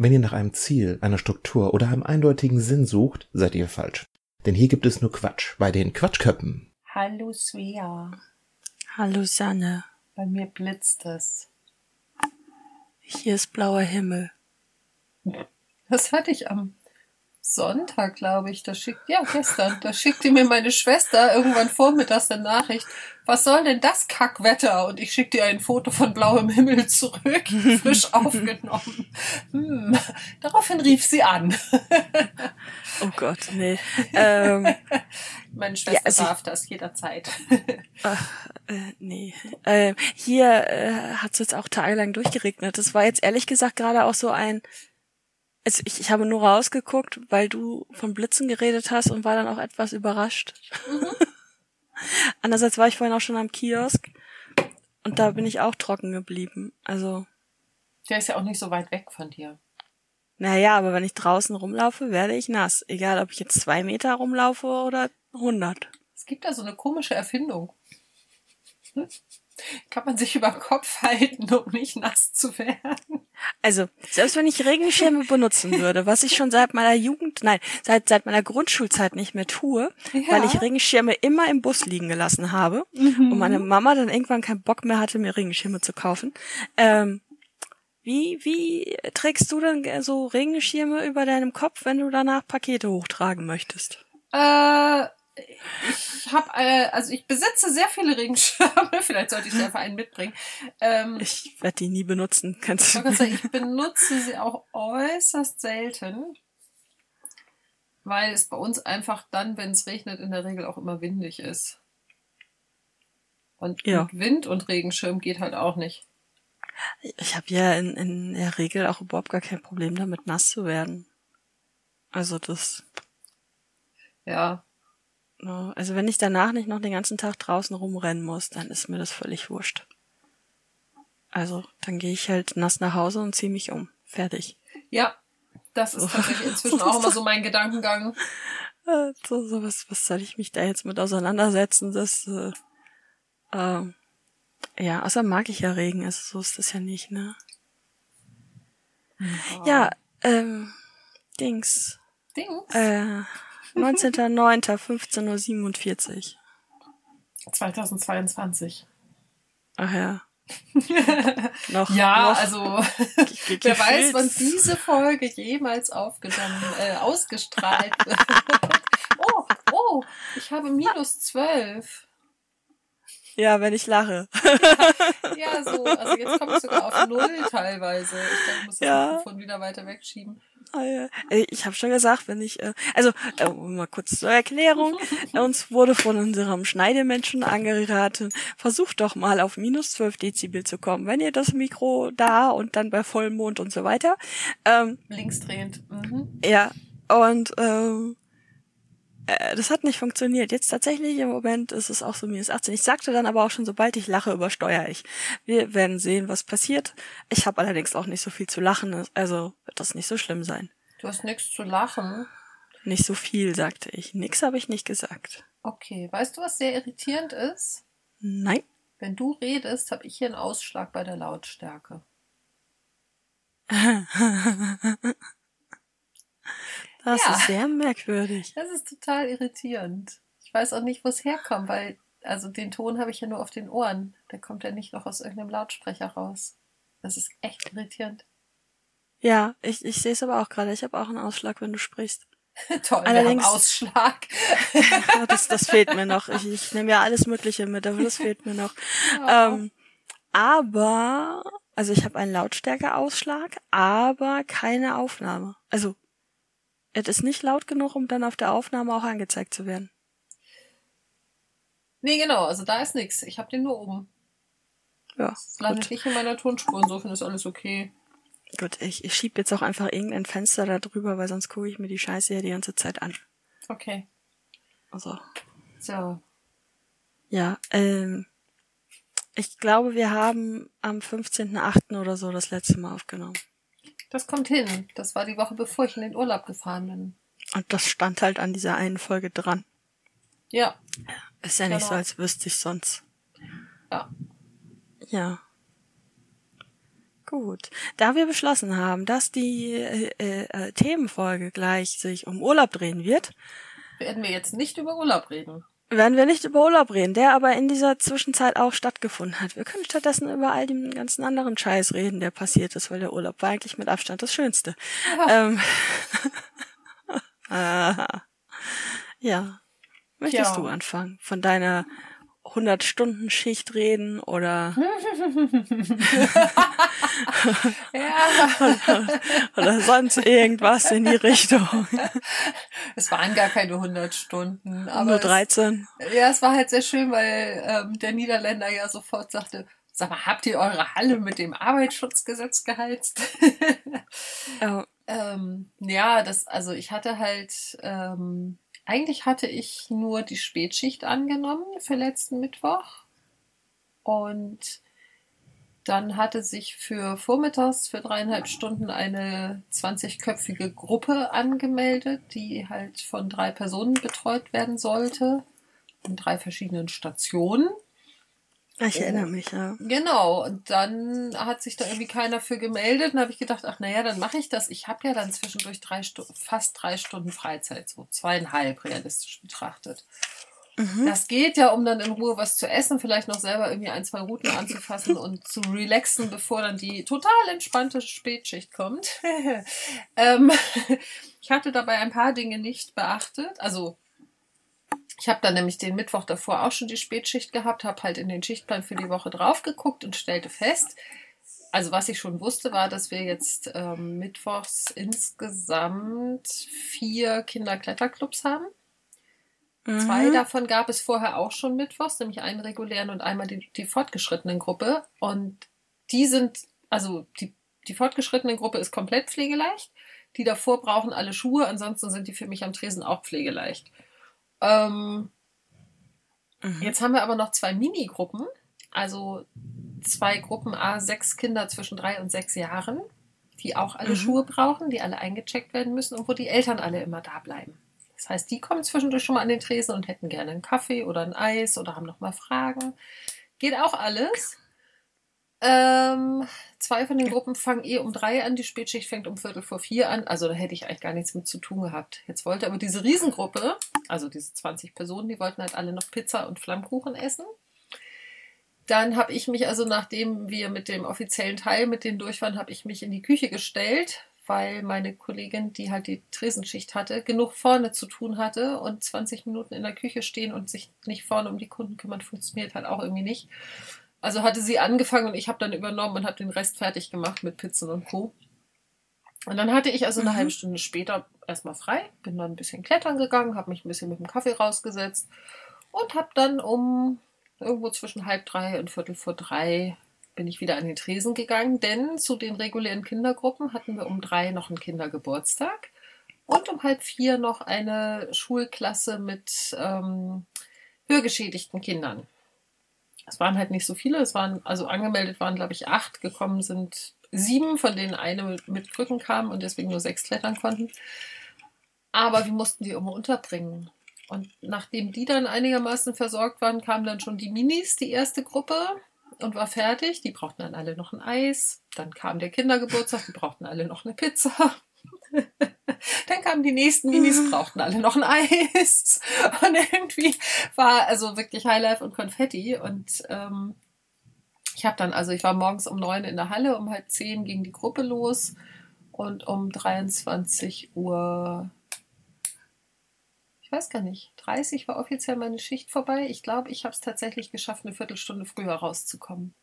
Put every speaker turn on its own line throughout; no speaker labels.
Wenn ihr nach einem Ziel, einer Struktur oder einem eindeutigen Sinn sucht, seid ihr falsch. Denn hier gibt es nur Quatsch bei den Quatschköppen.
Hallo Svea.
Hallo Sanne.
Bei mir blitzt es.
Hier ist blauer Himmel.
Das hatte ich am Sonntag, glaube ich. Da schickt, ja, gestern. Da schickte mir meine Schwester irgendwann vormittags eine Nachricht. Was soll denn das Kackwetter? Und ich schickte ihr ein Foto von blauem Himmel zurück, frisch aufgenommen. Hm. Daraufhin rief sie an.
Oh Gott, nee. Ähm,
meine Schwester ja, also darf das jederzeit.
Ach, äh, nee. Äh, hier äh, hat es jetzt auch tagelang durchgeregnet. Das war jetzt ehrlich gesagt gerade auch so ein also ich, ich habe nur rausgeguckt, weil du von Blitzen geredet hast und war dann auch etwas überrascht. Mhm. Andererseits war ich vorhin auch schon am Kiosk und da bin ich auch trocken geblieben. Also.
Der ist ja auch nicht so weit weg von dir.
Naja, aber wenn ich draußen rumlaufe, werde ich nass. Egal, ob ich jetzt zwei Meter rumlaufe oder hundert.
Es gibt da so eine komische Erfindung. Hm? Kann man sich über den Kopf halten, um nicht nass zu werden.
Also, selbst wenn ich Regenschirme benutzen würde, was ich schon seit meiner Jugend, nein, seit, seit meiner Grundschulzeit nicht mehr tue, ja. weil ich Regenschirme immer im Bus liegen gelassen habe mhm. und meine Mama dann irgendwann keinen Bock mehr hatte, mir Regenschirme zu kaufen. Ähm, wie, wie trägst du dann so Regenschirme über deinem Kopf, wenn du danach Pakete hochtragen möchtest?
Äh, ich habe, äh, also ich besitze sehr viele Regenschirme. Vielleicht sollte ich sie einfach einen mitbringen. Ähm,
ich werde die nie benutzen. Kannst
du? Sagen, ich benutze sie auch äußerst selten, weil es bei uns einfach dann, wenn es regnet, in der Regel auch immer windig ist. Und ja. Wind und Regenschirm geht halt auch nicht.
Ich habe ja in, in der Regel auch überhaupt gar kein Problem damit, nass zu werden. Also das.
Ja?
Also wenn ich danach nicht noch den ganzen Tag draußen rumrennen muss, dann ist mir das völlig wurscht. Also dann gehe ich halt nass nach Hause und ziehe mich um. Fertig.
Ja, das ist tatsächlich inzwischen auch immer so mein Gedankengang.
So, so was, was soll ich mich da jetzt mit auseinandersetzen? Das, äh, äh, ja, außer mag ich ja Regen, also so ist das ja nicht, ne? Ja, ja ähm, Dings.
Dings?
Äh, 19.09.15.47 Uhr.
2022.
Ach ja.
noch, ja, noch also wer weiß, wann diese Folge jemals aufgenommen, äh, ausgestrahlt wird. oh, oh, ich habe minus zwölf.
Ja, wenn ich lache.
ja, so, also jetzt komme ich sogar auf null teilweise. Ich glaube, ich muss das ja. Mikrofon wieder weiter wegschieben.
Ah, ja. Ich habe schon gesagt, wenn ich, äh, also äh, mal kurz zur Erklärung, uns wurde von unserem Schneidemenschen angeraten, versucht doch mal auf minus 12 Dezibel zu kommen, wenn ihr das Mikro da und dann bei Vollmond und so weiter. Ähm,
Linksdrehend. Mhm.
Ja, und ähm, äh, das hat nicht funktioniert. Jetzt tatsächlich im Moment ist es auch so minus 18. Ich sagte dann aber auch schon, sobald ich lache, übersteuere ich. Wir werden sehen, was passiert. Ich habe allerdings auch nicht so viel zu lachen, also wird das nicht so schlimm sein.
Du hast nichts zu lachen?
Nicht so viel, sagte ich. Nix habe ich nicht gesagt.
Okay, weißt du, was sehr irritierend ist?
Nein.
Wenn du redest, habe ich hier einen Ausschlag bei der Lautstärke.
Das ja. ist sehr merkwürdig.
Das ist total irritierend. Ich weiß auch nicht, wo es herkommt, weil, also den Ton habe ich ja nur auf den Ohren. Der kommt ja nicht noch aus irgendeinem Lautsprecher raus. Das ist echt irritierend.
Ja, ich, ich sehe es aber auch gerade. Ich habe auch einen Ausschlag, wenn du sprichst.
Toll, Allerdings, wir haben Ausschlag.
das, das fehlt mir noch. Ich, ich nehme ja alles Mögliche mit, aber das fehlt mir noch. Oh. Ähm, aber, also ich habe einen Lautstärkeausschlag, aber keine Aufnahme. Also es ist nicht laut genug, um dann auf der Aufnahme auch angezeigt zu werden.
Nee, genau, also da ist nichts. Ich habe den nur oben.
Ja.
Das landet nicht in meiner Tonspur, insofern ist alles okay.
Gut, ich, ich schieb jetzt auch einfach irgendein Fenster da drüber, weil sonst gucke ich mir die Scheiße ja die ganze Zeit an.
Okay.
Also.
So.
Ja, ähm, ich glaube, wir haben am 15.8. oder so das letzte Mal aufgenommen.
Das kommt hin. Das war die Woche, bevor ich in den Urlaub gefahren bin.
Und das stand halt an dieser einen Folge dran.
Ja.
Ist ja genau. nicht so, als wüsste ich sonst.
Ja.
Ja. Gut. Da wir beschlossen haben, dass die äh, äh, Themenfolge gleich sich um Urlaub drehen wird,
Werden wir jetzt nicht über Urlaub reden.
Werden wir nicht über Urlaub reden, der aber in dieser Zwischenzeit auch stattgefunden hat. Wir können stattdessen über all den ganzen anderen Scheiß reden, der passiert ist, weil der Urlaub war eigentlich mit Abstand das Schönste. Ähm, ah, ja. Möchtest
Ja.
du anfangen? Von deiner 100-Stunden-Schicht reden oder,
Ja,
oder sonst irgendwas in die Richtung?
es waren gar keine 100 Stunden, aber
Nur
es,
13?
ja, es war halt sehr schön, weil ähm, der Niederländer ja sofort sagte, sag mal, habt ihr eure Halle mit dem Arbeitsschutzgesetz geheizt?
Ja.
Ähm, ja, das, also ich hatte halt, ähm, eigentlich hatte ich nur die Spätschicht angenommen für letzten Mittwoch. Und dann hatte sich für vormittags für dreieinhalb Stunden eine 20-köpfige Gruppe angemeldet, die halt von drei Personen betreut werden sollte. In drei verschiedenen Stationen.
Ich erinnere mich, ja.
Genau, und dann hat sich da irgendwie keiner für gemeldet. Und habe ich gedacht, ach naja, dann mache ich das. Ich habe ja dann zwischendurch drei Stunden, fast drei Stunden Freizeit, so zweieinhalb realistisch betrachtet. Das geht ja, um dann in Ruhe was zu essen, vielleicht noch selber irgendwie ein, zwei Routen anzufassen und zu relaxen, bevor dann die total entspannte Spätschicht kommt. ähm, ich hatte dabei ein paar Dinge nicht beachtet. Also ich habe dann nämlich den Mittwoch davor auch schon die Spätschicht gehabt, habe halt in den Schichtplan für die Woche drauf geguckt und stellte fest, also was ich schon wusste, war, dass wir jetzt ähm, mittwochs insgesamt vier Kinderkletterclubs haben. Zwei
Mhm.
davon gab es vorher auch schon mittwochs, nämlich einen regulären und einmal die, die fortgeschrittenen Gruppe. Und die sind, also die, die fortgeschrittene Gruppe ist komplett pflegeleicht. Die davor brauchen alle Schuhe, ansonsten sind die für mich am Tresen auch pflegeleicht. Ähm,
Mhm.
Jetzt haben wir aber noch zwei Minigruppen, also zwei Gruppen A, sechs Kinder zwischen drei und sechs Jahren, die auch alle
Mhm.
Schuhe brauchen, die alle eingecheckt werden müssen und wo die Eltern alle immer da bleiben. Das heißt, die kommen zwischendurch schon mal an den Tresen und hätten gerne einen Kaffee oder ein Eis oder haben noch mal Fragen. Geht auch alles. Ähm, zwei von den Gruppen fangen eh um drei an, die Spätschicht fängt um Viertel vor vier an. Also da hätte ich eigentlich gar nichts mit zu tun gehabt. Jetzt wollte aber diese Riesengruppe, also diese 20 Personen, die wollten halt alle noch Pizza und Flammkuchen essen. Dann habe ich mich also, nachdem wir mit dem offiziellen Teil mit denen durch waren, habe ich mich in die Küche gestellt, weil meine Kollegin, die halt die Tresenschicht hatte, genug vorne zu tun hatte und 20 Minuten in der Küche stehen und sich nicht vorne um die Kunden kümmern, funktioniert halt auch irgendwie nicht. Also hatte sie angefangen und ich habe dann übernommen und habe den Rest fertig gemacht mit Pizzen und Co. Und dann hatte ich also eine
Mhm.
halbe Stunde später erstmal frei, bin dann ein bisschen klettern gegangen, habe mich ein bisschen mit dem Kaffee rausgesetzt und habe dann um irgendwo zwischen halb drei und viertel vor drei bin ich wieder an den Tresen gegangen, denn zu den regulären Kindergruppen hatten wir um drei noch einen Kindergeburtstag und um halb vier noch eine Schulklasse mit ähm, hörgeschädigten Kindern. Es waren halt nicht so viele, es waren, also angemeldet waren, glaube ich, acht, gekommen sind sieben, von denen eine mit, Krücken kam und deswegen nur sechs klettern konnten. Aber wir mussten die immer unterbringen. Und nachdem die dann einigermaßen versorgt waren, kamen dann schon die Minis, die erste Gruppe, und war fertig. Die brauchten dann alle noch ein Eis. Dann kam der Kindergeburtstag, die brauchten alle noch eine Pizza. dann kamen die nächsten Minis, brauchten alle noch ein Eis. Und irgendwie war also wirklich Highlife und Konfetti. Und ähm, ich habe dann, also ich war morgens um neun in der Halle, um halb zehn ging die Gruppe los. Und um 23 Uhr ich weiß gar nicht, 30 war offiziell meine Schicht vorbei. Ich glaube, ich habe es tatsächlich geschafft, eine Viertelstunde früher rauszukommen.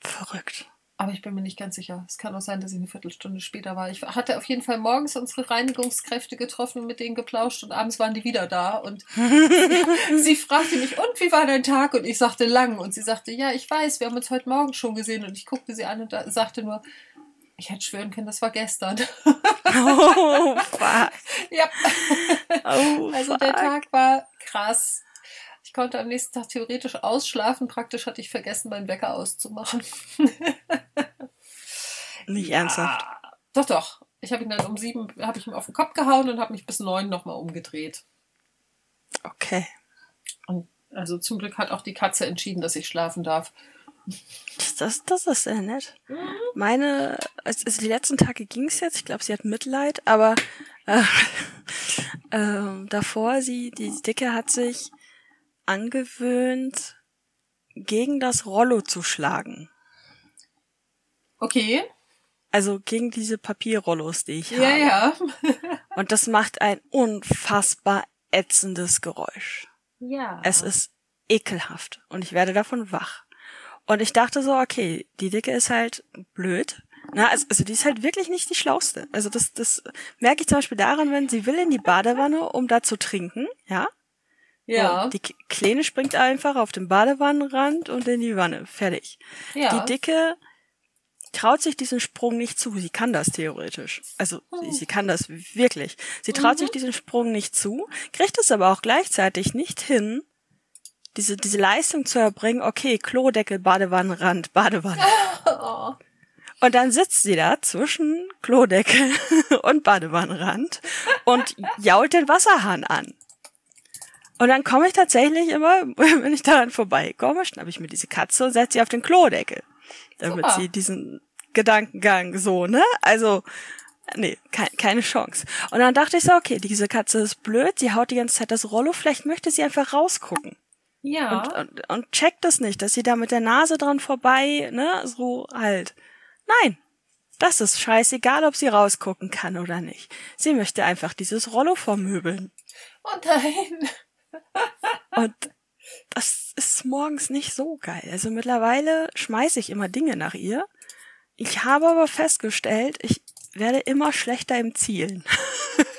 Verrückt.
Aber ich bin mir nicht ganz sicher. Es kann auch sein, dass ich eine Viertelstunde später war. Ich hatte auf jeden Fall morgens unsere Reinigungskräfte getroffen und mit denen geplauscht und abends waren die wieder da. Und sie fragte mich, und wie war dein Tag? Und ich sagte, lang. Und sie sagte, ja, ich weiß, wir haben uns heute Morgen schon gesehen. Und ich guckte sie an und sagte nur, ich hätte schwören können, das war gestern.
Oh, fuck.
ja.
Oh,
Also der Tag war krass. Ich konnte am nächsten Tag theoretisch ausschlafen. Praktisch hatte ich vergessen, meinen Wecker auszumachen.
Nicht ernsthaft.
Ah, doch, doch. Ich habe ihn dann um sieben, habe ich ihm auf den Kopf gehauen und habe mich bis neun nochmal umgedreht.
Okay.
Und also zum Glück hat auch die Katze entschieden, dass ich schlafen darf.
Das, das ist sehr nett. Meine, also die letzten Tage ging es jetzt. Ich glaube, sie hat Mitleid, aber äh, äh, davor, sie, die Dicke hat sich angewöhnt, gegen das Rollo zu schlagen.
Okay.
Also gegen diese Papierrollos, die ich
Ja,
habe.
ja.
Und das macht ein unfassbar ätzendes Geräusch.
Ja.
Es ist ekelhaft und ich werde davon wach. Und ich dachte so, okay, die Dicke ist halt blöd. Na, also, also die ist halt wirklich nicht die schlauste. Also das, das merke ich zum Beispiel daran, wenn sie will in die Badewanne, um da zu trinken, ja.
ja.
Und die Kleine springt einfach auf den Badewannenrand und in die Wanne. Fertig.
ja.
Die Dicke traut sich diesen Sprung nicht zu. Sie kann das theoretisch. Also sie, sie kann das wirklich. Sie traut sich diesen Sprung nicht zu, kriegt es aber auch gleichzeitig nicht hin, diese, diese Leistung zu erbringen, okay, Klodeckel, Badewannenrand, Badewanne.
Oh.
Und dann sitzt sie da zwischen Klodeckel und Badewannenrand und jault den Wasserhahn an. Und dann komme ich tatsächlich immer, wenn ich daran vorbeikomme, schnappe ich mir diese Katze und setze sie auf den Klodeckel. Damit
Super.
sie diesen Gedankengang so, ne? Also, nee, kei keine Chance. Und dann dachte ich so, okay, diese Katze ist blöd, sie haut die ganze Zeit das Rollo, vielleicht möchte sie einfach rausgucken.
Ja.
Und, und, und checkt es nicht, dass sie da mit der Nase dran vorbei, ne, so halt. Nein. Das ist scheißegal, ob sie rausgucken kann oder nicht. Sie möchte einfach dieses Rollo vermöbeln.
oh nein.
Und das ist morgens nicht so geil. Also mittlerweile schmeiße ich immer Dinge nach ihr. Ich habe aber festgestellt, ich werde immer schlechter im Zielen.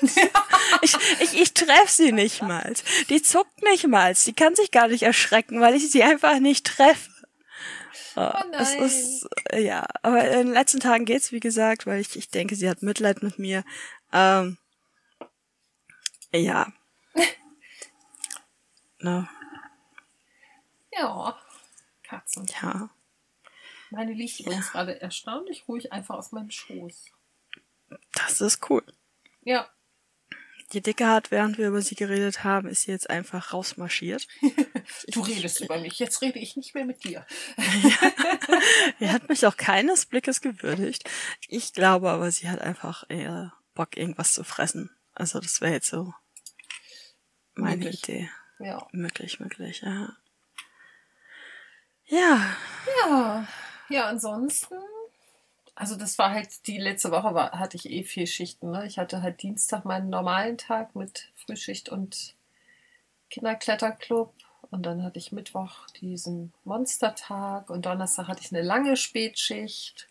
ich ich, ich treffe sie nicht mal. Die zuckt nicht mal. Die kann sich gar nicht erschrecken, weil ich sie einfach nicht treffe. Oh, Es
nein.
ist, äh, ja, aber in den letzten Tagen geht's, wie gesagt, weil ich, ich denke, sie hat Mitleid mit mir. Ähm, ja. ne,
Ja. Katzen.
ja.
Meine liegt übrigens gerade erstaunlich ruhig einfach auf meinem Schoß.
Das ist cool.
Ja.
Die Dicke hat, während wir über sie geredet haben, ist sie jetzt einfach rausmarschiert.
Du redest über mich. Jetzt rede ich nicht mehr mit dir.
Er hat mich auch keines Blickes gewürdigt. Ich glaube aber, sie hat einfach eher Bock, irgendwas zu fressen. Also das wäre jetzt so meine
Möglich.
Idee.
Ja.
Möglich, möglich, ja. Ja,
Ja. Ja, ansonsten. Also das war halt, die letzte Woche war, hatte ich eh vier Schichten. Ne? Ich hatte halt Dienstag meinen normalen Tag mit Frühschicht und Kinderkletterclub. Und dann hatte ich Mittwoch diesen Monstertag und Donnerstag hatte ich eine lange Spätschicht.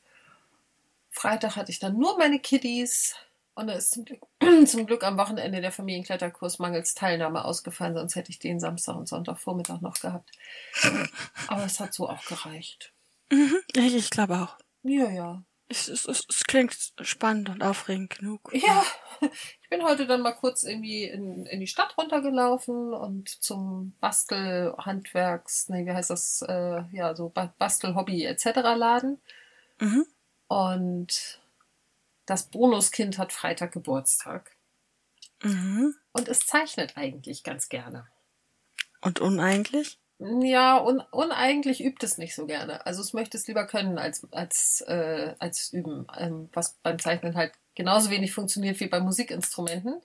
Freitag hatte ich dann nur meine Kiddies. Und da ist zum Glück, zum Glück am Wochenende der Familienkletterkurs mangels Teilnahme ausgefallen, sonst hätte ich den Samstag und Sonntagvormittag noch gehabt. Aber es hat so auch gereicht.
mhm. ich, glaube auch.
Ja, ja.
Es, es, es, es klingt spannend und aufregend genug.
Ja, ich bin heute dann mal kurz irgendwie in, in die Stadt runtergelaufen und zum Bastelhandwerks, nee, wie heißt das, äh, ja, so Ba- Bastelhobby etc. Laden.
Mhm.
Und das Bonuskind hat Freitag Geburtstag.
Mhm.
Und es zeichnet eigentlich ganz gerne.
Und uneigentlich?
Ja, un, uneigentlich übt es nicht so gerne. Also es möchte es lieber können als, als, äh, als üben, ähm, was beim Zeichnen halt genauso wenig funktioniert wie bei Musikinstrumenten.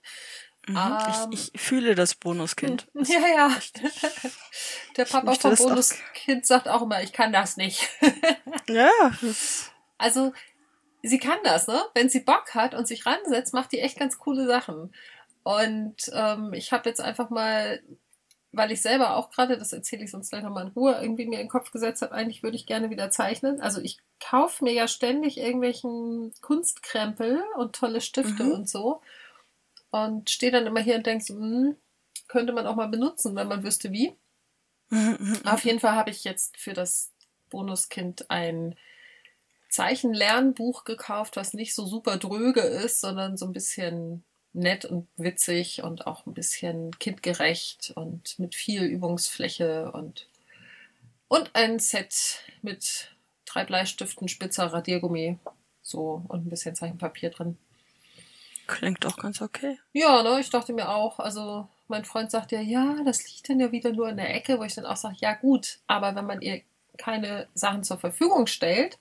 Mhm.
Ähm.
ich, ich fühle das Bonuskind.
Ja, ja. Der Papa vom. Bonuskind sagt auch immer, ich kann das nicht.
Ja,
Also, sie kann das, ne? Wenn sie Bock hat und sich ransetzt, macht die echt ganz coole Sachen. Und ähm, ich habe jetzt einfach mal, weil ich selber auch gerade, das erzähle ich sonst gleich nochmal in Ruhe, irgendwie mir in den Kopf gesetzt habe, eigentlich würde ich gerne wieder zeichnen. Also ich kaufe mir ja ständig irgendwelchen Kunstkrempel und tolle Stifte
Mhm.
und so. Und stehe dann immer hier und denke so, hm, könnte man auch mal benutzen, wenn man wüsste wie.
Mhm,
Auf jeden Fall habe ich jetzt für das Bonuskind ein Zeichenlernbuch gekauft, was nicht so super dröge ist, sondern so ein bisschen nett und witzig und auch ein bisschen kindgerecht und mit viel Übungsfläche und, und ein Set mit drei Bleistiften, Spitzer, Radiergummi, so und ein bisschen Zeichenpapier drin.
Klingt doch ganz okay.
Ja, ne, ich dachte mir auch, also mein Freund sagt ja, ja, das liegt dann ja wieder nur in der Ecke, wo ich dann auch sage, ja gut, aber wenn man ihr keine Sachen zur Verfügung stellt,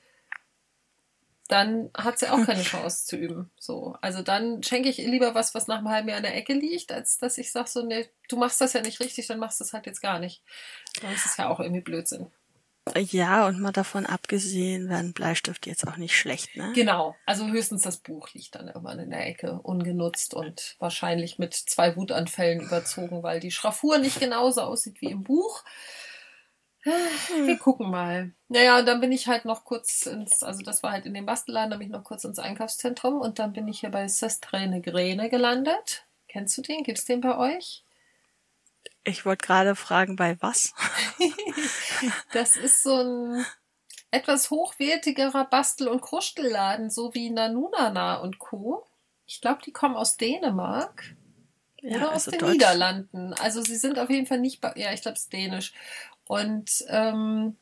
dann hat sie auch keine Chance zu üben. So, also dann schenke ich ihr lieber was, was nach einem halben Jahr in der Ecke liegt, als dass ich sage so, nee, du machst das ja nicht richtig, dann machst du es halt jetzt gar nicht. Dann ist es ja auch irgendwie Blödsinn.
Ja, und mal davon abgesehen, werden Bleistifte jetzt auch nicht schlecht, ne?
Genau, also höchstens das Buch liegt dann irgendwann in der Ecke, ungenutzt und wahrscheinlich mit zwei Wutanfällen überzogen, weil die Schraffur nicht genauso aussieht wie im Buch. Wir gucken mal. Naja, und dann bin ich halt noch kurz ins, also das war halt in dem Bastelladen, dann bin ich noch kurz ins Einkaufszentrum und dann bin ich hier bei Sestrene Grene gelandet. Kennst du den? Gibt's den bei euch?
Ich wollte gerade fragen, bei was?
das ist so ein etwas hochwertigerer Bastel- und Krustelladen, so wie Nanunana und Co. Ich glaube, die kommen aus Dänemark. Ja, oder aus also den Deutsch. Niederlanden. Also sie sind auf jeden Fall nicht, bei, ja, ich glaube, es ist dänisch. Und ähm,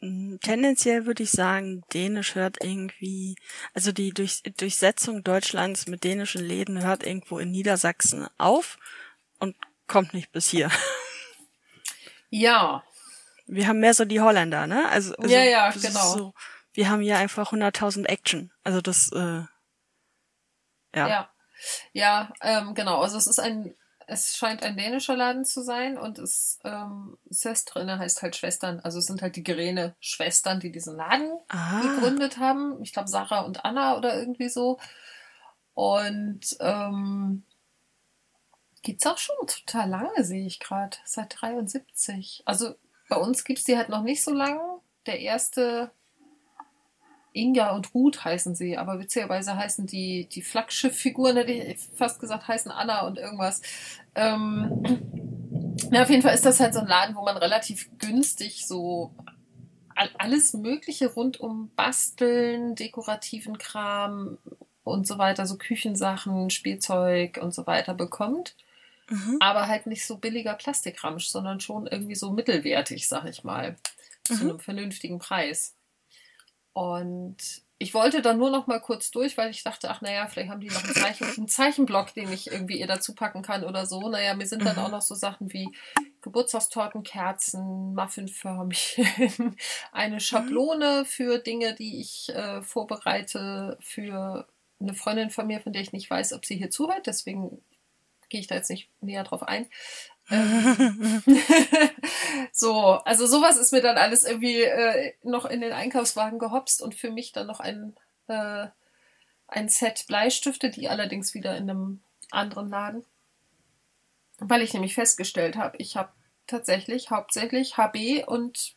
mm, Tendenziell würde ich sagen, Dänisch hört irgendwie, also die Durch, Durchsetzung Deutschlands mit dänischen Läden hört irgendwo in Niedersachsen auf und kommt nicht bis hier.
Ja.
Wir haben mehr so die Holländer, ne? Also, also
ja, ja, genau. So,
wir haben hier einfach 100.000 Action. Also das, äh,
ja. Ja, ja ähm, genau. Also es ist ein es scheint ein dänischer Laden zu sein und es ähm, Söstrine heißt halt Schwestern. Also es sind halt die Gerene Schwestern, die diesen Laden ah. gegründet haben. Ich glaube Sarah und Anna oder irgendwie so. Und ähm, gibt's auch schon total lange, sehe ich gerade. Seit 73. Also bei uns gibt's die halt noch nicht so lange. Der erste Inga und Ruth heißen sie, aber witzigerweise heißen die, die Flaggschiff-Figuren, hätte ich fast gesagt, heißen Anna und irgendwas. Ähm, ja, auf jeden Fall ist das halt so ein Laden, wo man relativ günstig so alles Mögliche rund um Basteln, dekorativen Kram und so weiter, so Küchensachen, Spielzeug und so weiter bekommt. Mhm. Aber halt nicht so billiger Plastikramsch, sondern schon irgendwie so mittelwertig, sag ich mal. Mhm. Zu einem vernünftigen Preis. Und ich wollte dann nur noch mal kurz durch, weil ich dachte, ach naja, vielleicht haben die noch einen, Zeichen, einen Zeichenblock, den ich irgendwie ihr dazu packen kann oder so. Naja, mir sind dann mhm. auch noch so Sachen wie Geburtstagstorten, Kerzen, Muffinförmchen, eine Schablone für Dinge, die ich äh, vorbereite für eine Freundin von mir, von der ich nicht weiß, ob sie hier zuhört. Deswegen gehe ich da jetzt nicht näher drauf ein. So, also sowas ist mir dann alles irgendwie äh, noch in den Einkaufswagen gehopst und für mich dann noch ein, äh, ein Set Bleistifte, die allerdings wieder in einem anderen Laden. Weil ich nämlich festgestellt habe, ich habe tatsächlich hauptsächlich HB und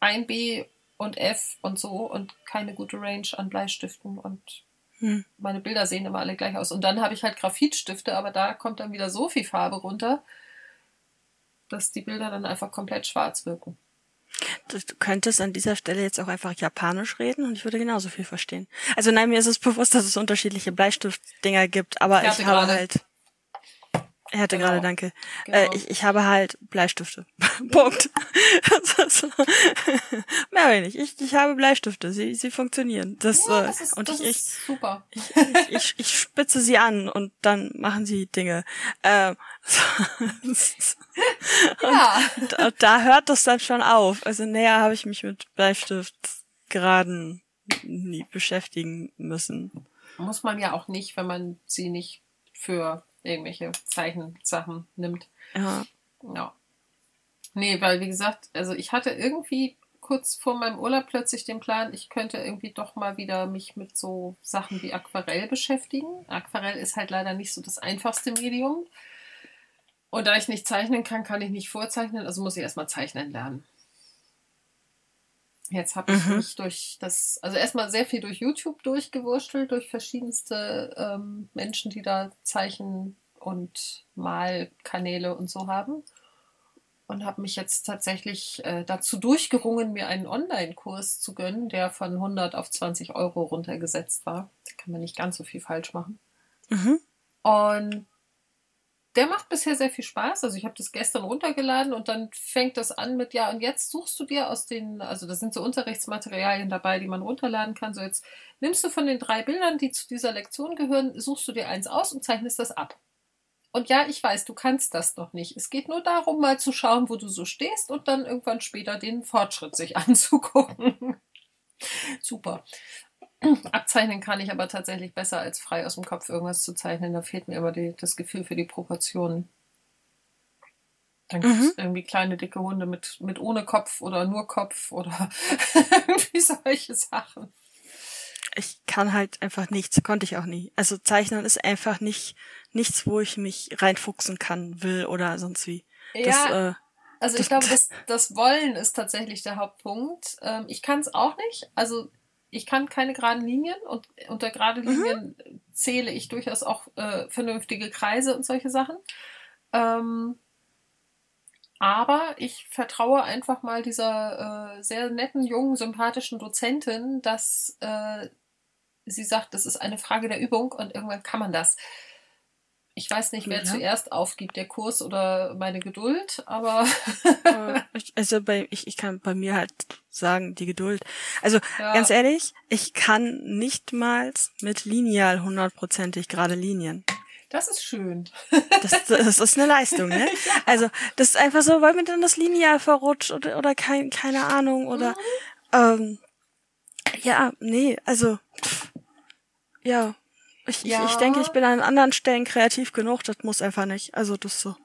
1B und F und so und keine gute Range an Bleistiften und hm. Meine Bilder sehen immer alle gleich aus. Und dann habe ich halt Graphitstifte, aber da kommt dann wieder so viel Farbe runter, dass die Bilder dann einfach komplett schwarz wirken.
Du könntest an dieser Stelle jetzt auch einfach Japanisch reden und ich würde genauso viel verstehen. Also nein, mir ist es bewusst, dass es unterschiedliche Bleistiftdinger gibt, aber ich, ich habe halt er hatte genau. gerade, danke. Genau. Äh, ich, ich habe halt Bleistifte. Punkt. Mehr will nicht. Ich, ich habe Bleistifte. Sie, sie funktionieren. Das, ja, das äh, ist, und das ich, ich,
super.
Ich, ich, ich, ich spitze sie an und dann machen sie Dinge. Ähm, ja. Und, und da hört das dann schon auf. Also näher habe ich mich mit Bleistift geraden nie beschäftigen müssen.
Muss man ja auch nicht, wenn man sie nicht für irgendwelche Zeichensachen nimmt.
Ja.
Ja. Nee, weil wie gesagt, also ich hatte irgendwie kurz vor meinem Urlaub plötzlich den Plan, ich könnte irgendwie doch mal wieder mich mit so Sachen wie Aquarell beschäftigen. Aquarell ist halt leider nicht so das einfachste Medium. Und da ich nicht zeichnen kann, kann ich nicht vorzeichnen, also muss ich erstmal zeichnen lernen. Jetzt habe ich mhm. mich durch das, also erstmal sehr viel durch YouTube durchgewurschtelt, durch verschiedenste ähm, Menschen, die da Zeichen und Malkanäle und so haben. Und habe mich jetzt tatsächlich äh, dazu durchgerungen, mir einen Online-Kurs zu gönnen, der von 100 auf 20 Euro runtergesetzt war. Da kann man nicht ganz so viel falsch machen. Mhm. Und der macht bisher sehr viel Spaß. Also ich habe das gestern runtergeladen und dann fängt das an mit, ja, und jetzt suchst du dir aus den, also da sind so Unterrichtsmaterialien dabei, die man runterladen kann. So jetzt nimmst du von den drei Bildern, die zu dieser Lektion gehören, suchst du dir eins aus und zeichnest das ab. Und ja, ich weiß, du kannst das noch nicht. Es geht nur darum, mal zu schauen, wo du so stehst und dann irgendwann später den Fortschritt sich anzugucken. Super. Abzeichnen kann ich aber tatsächlich besser als frei aus dem Kopf irgendwas zu zeichnen. Da fehlt mir immer die, das Gefühl für die Proportionen. Dann gibt es mhm. irgendwie kleine dicke Hunde mit, mit ohne Kopf oder nur Kopf oder irgendwie solche Sachen.
Ich kann halt einfach nichts, konnte ich auch nie. Also Zeichnen ist einfach nicht nichts, wo ich mich reinfuchsen kann, will oder sonst wie.
Ja, das, äh, also ich glaube, das, das Wollen ist tatsächlich der Hauptpunkt. Ähm, ich kann es auch nicht. Also ich kann keine geraden Linien und unter gerade mhm. Linien mhm. zähle ich durchaus auch äh, vernünftige Kreise und solche Sachen. Ähm, aber ich vertraue einfach mal dieser äh, sehr netten, jungen, sympathischen Dozentin, dass äh, sie sagt, das ist eine Frage der Übung und irgendwann kann man das. Ich weiß nicht, wer ja. zuerst aufgibt, der Kurs oder meine Geduld, aber.
Also bei, ich, ich kann bei mir halt sagen, die Geduld. Also ja. ganz ehrlich, ich kann nicht mal mit Lineal hundertprozentig gerade Linien.
Das ist schön.
Das, das ist eine Leistung, ne? Also, das ist einfach so, weil mir dann das Lineal verrutscht oder, oder kein, keine Ahnung oder mhm. ähm, ja, nee, also ja. Ich, ja. Ich, ich denke, ich bin an anderen Stellen kreativ genug, das muss einfach nicht. Also das so.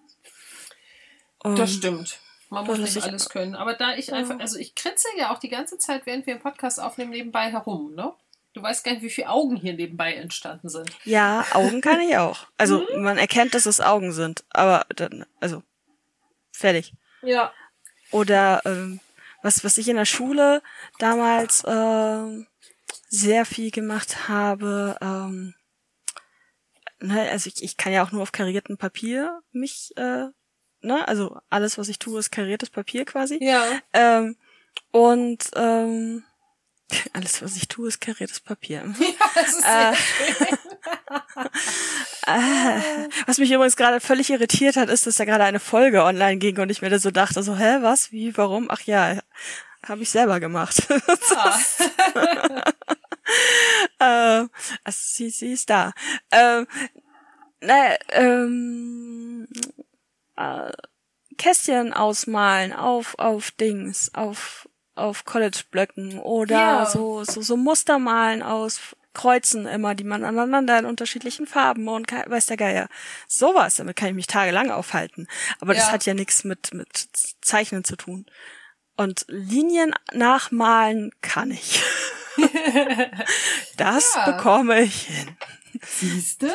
Um, das ähm, stimmt. Man muss nicht alles können. Aber da ich einfach, also ich kritze ja auch die ganze Zeit, während wir einen Podcast aufnehmen, nebenbei herum, ne? Du weißt gar nicht, wie viele Augen hier nebenbei entstanden sind.
Ja, Augen kann ich auch. Also mhm. man erkennt, dass es Augen sind, aber dann, also fertig.
Ja.
Oder ähm, was, was ich in der Schule damals ähm, sehr viel gemacht habe, ähm, ne, also ich, ich kann ja auch nur auf kariertem Papier mich, äh, ne, also alles, was ich tue, ist kariertes Papier quasi.
Ja.
Ähm, und ähm, alles, was ich tue, ist kariertes Papier.
Ja, das ist
äh, äh, was mich übrigens gerade völlig irritiert hat, ist, dass da gerade eine Folge online ging und ich mir da so dachte, so, hä, was, wie, warum? Ach ja, habe ich selber gemacht. Ah. Äh, also sie, sie ist da. Ähm, naja, ähm, äh, Kästchen ausmalen auf, auf Dings, auf, auf College-Blöcken oder ja. so, so, so Muster malen aus Kreuzen immer, die man aneinander in unterschiedlichen Farben und weiß der Geier. Sowas, damit kann ich mich tagelang aufhalten. Aber ja. das hat ja nichts mit, mit Zeichnen zu tun. Und Linien nachmalen kann ich. das ja. bekomme ich hin.
Siehste?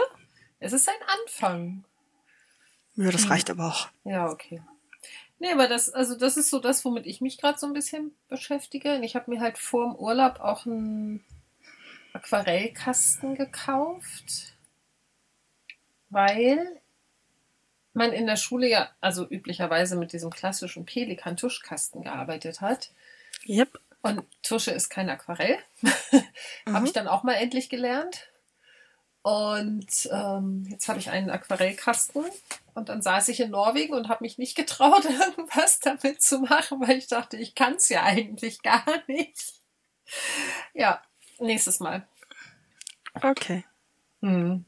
Es ist ein Anfang.
Ja, das hm. reicht aber auch.
Ja, okay. Nee, aber das, also das ist so das, womit ich mich gerade so ein bisschen beschäftige. Und ich habe mir halt vor dem Urlaub auch einen Aquarellkasten gekauft, weil man in der Schule ja, also üblicherweise mit diesem klassischen Pelikan-Tuschkasten gearbeitet hat.
Yep.
Und Tusche ist kein Aquarell. mhm. habe ich dann auch mal endlich gelernt. Und ähm, jetzt habe ich einen Aquarellkasten. Und dann saß ich in Norwegen und habe mich nicht getraut, irgendwas damit zu machen, weil ich dachte, ich kann es ja eigentlich gar nicht. Ja, nächstes Mal.
Okay.
Hm.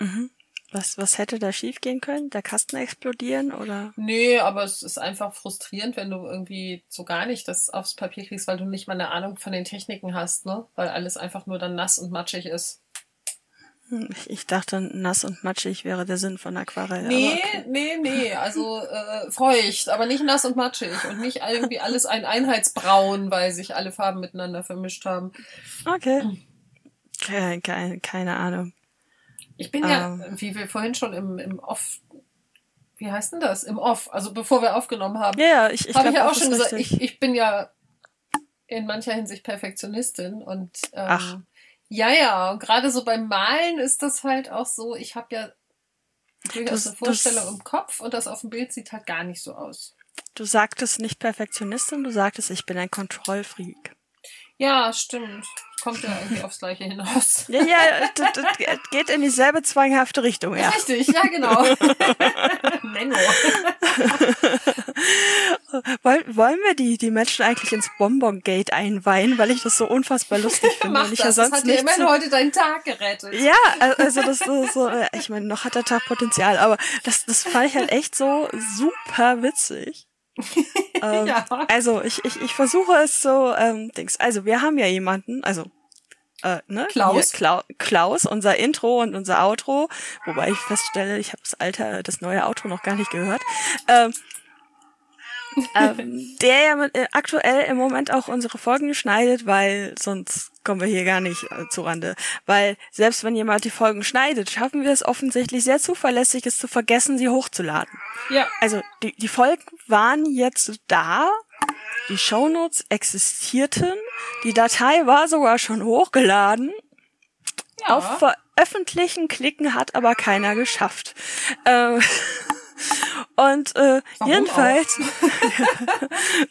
Mhm. Was, was hätte da schiefgehen können? Der Kasten explodieren oder?
Nee, aber es ist einfach frustrierend, wenn du irgendwie so gar nicht das aufs Papier kriegst, weil du nicht mal eine Ahnung von den Techniken hast, ne? Weil alles einfach nur dann nass und matschig ist.
Hm, ich dachte, nass und matschig wäre der Sinn von Aquarell.
Nee, okay. nee, nee. Also äh, feucht, aber nicht nass und matschig und nicht irgendwie alles ein Einheitsbraun, weil sich alle Farben miteinander vermischt haben.
Okay. Keine, keine, keine Ahnung.
Ich bin ja, ähm. wie wir vorhin schon im, im Off, wie heißt denn das? Im Off, also bevor wir aufgenommen haben.
Ja, ich, ich
habe ich ja auch schon gesagt, ich, ich bin ja in mancher Hinsicht Perfektionistin und ähm, Ach. ja, ja, und gerade so beim Malen ist das halt auch so, ich habe ja durchaus eine Vorstellung im Kopf und das auf dem Bild sieht halt gar nicht so aus.
Du sagtest nicht Perfektionistin, du sagtest, ich bin ein Kontrollfreak.
Ja, stimmt. Kommt ja irgendwie aufs Gleiche hinaus.
Ja, ja, das, das geht in dieselbe zwanghafte Richtung, ja.
Richtig, ja, genau. Menno.
wollen, wollen wir die, die Menschen eigentlich ins Bonbon-Gate einweihen, weil ich das so unfassbar lustig finde.
Mach
und ich
das,
ja
das
sonst
hat dir
nicht so,
heute deinen Tag gerettet.
Ja, also das ist so, äh, ich meine, noch hat der Tag Potenzial, aber das, das fand ich halt echt so super witzig. ähm,
Ja.
Also ich, ich, ich versuche es so, ähm, Dings. Also wir haben ja jemanden, also äh, ne?
Klaus.
Klau Klaus, unser Intro und unser Outro, wobei ich feststelle, ich habe das alte, das neue Outro noch gar nicht gehört. Ähm, ähm, der ja mit, äh, aktuell im Moment auch unsere Folgen schneidet, weil sonst kommen wir hier gar nicht äh, zu Rande. Weil selbst wenn jemand die Folgen schneidet, schaffen wir es offensichtlich sehr zuverlässig, es zu vergessen, sie hochzuladen.
Ja.
Also die, die Folgen waren jetzt da, die Shownotes existierten, die Datei war sogar schon hochgeladen.
ja.
Auf Veröffentlichen klicken hat aber keiner geschafft. Ähm, und äh,
Warum
jedenfalls,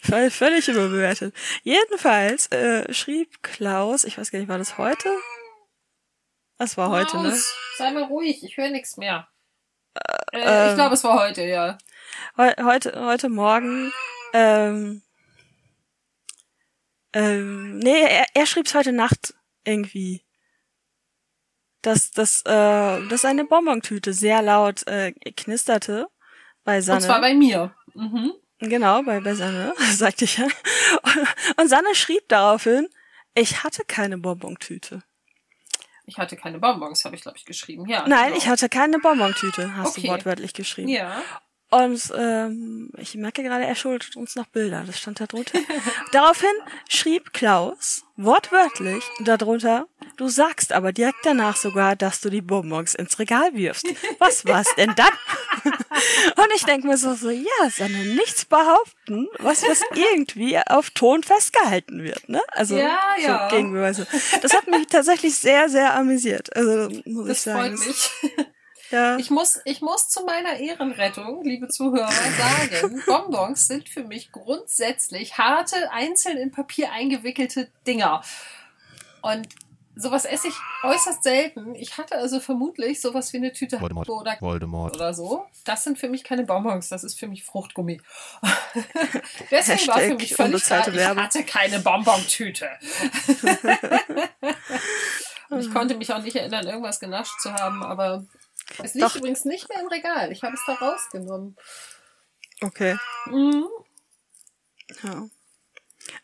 voll- völlig überbewertet. Jedenfalls äh, schrieb Klaus, ich weiß gar nicht, war das heute? Das war heute, ne?
Klaus, Sei mal ruhig, ich höre nichts mehr. Äh,
ähm,
ich glaube, es war heute, ja.
Heu heute, heute Morgen, ähm, ähm, nee, er, er schrieb's heute Nacht irgendwie. Dass, dass, äh, dass eine Bonbontüte sehr laut äh, knisterte bei Sanne.
Und zwar bei mir. Mhm.
Genau, bei, bei Sanne, sagte ich ja. Und Sanne schrieb daraufhin, ich hatte keine Bonbontüte.
Ich hatte keine Bonbons, habe ich, glaube ich, geschrieben. Ja.
Nein,
genau.
ich hatte keine Bonbontüte, hast
Okay.
du wortwörtlich geschrieben.
Ja.
Und ähm, ich merke gerade, er schuldet uns noch Bilder. Das stand da drunter. Daraufhin schrieb Klaus wortwörtlich darunter, du sagst aber direkt danach sogar, dass du die Bonbons ins Regal wirfst. Was war's denn dann? Und ich denke mir so, so, ja, Sanne, nichts behaupten, was was irgendwie auf Ton festgehalten wird, ne? Also
Ja, ja.
so Gegenbeweise. Das hat mich tatsächlich sehr, sehr amüsiert. Also muss
Das
ich sagen.
freut mich.
Ja.
Ich muss, ich muss zu meiner Ehrenrettung, liebe Zuhörer, sagen, Bonbons sind für mich grundsätzlich harte, einzeln in Papier eingewickelte Dinger. Und sowas esse ich äußerst selten. Ich hatte also vermutlich sowas wie eine Tüte
Voldemort.
Oder,
Voldemort.
oder so. Das sind für mich keine Bonbons, das ist für mich Fruchtgummi. Deswegen war für
Hashtag
mich völlig klar, ich
Werbung.
hatte keine Bonbontüte. Und ich konnte mich auch nicht erinnern, irgendwas genascht zu haben, aber es liegt
Doch.
übrigens nicht mehr im Regal. Ich habe es da rausgenommen.
Okay.
Mhm.
Ja.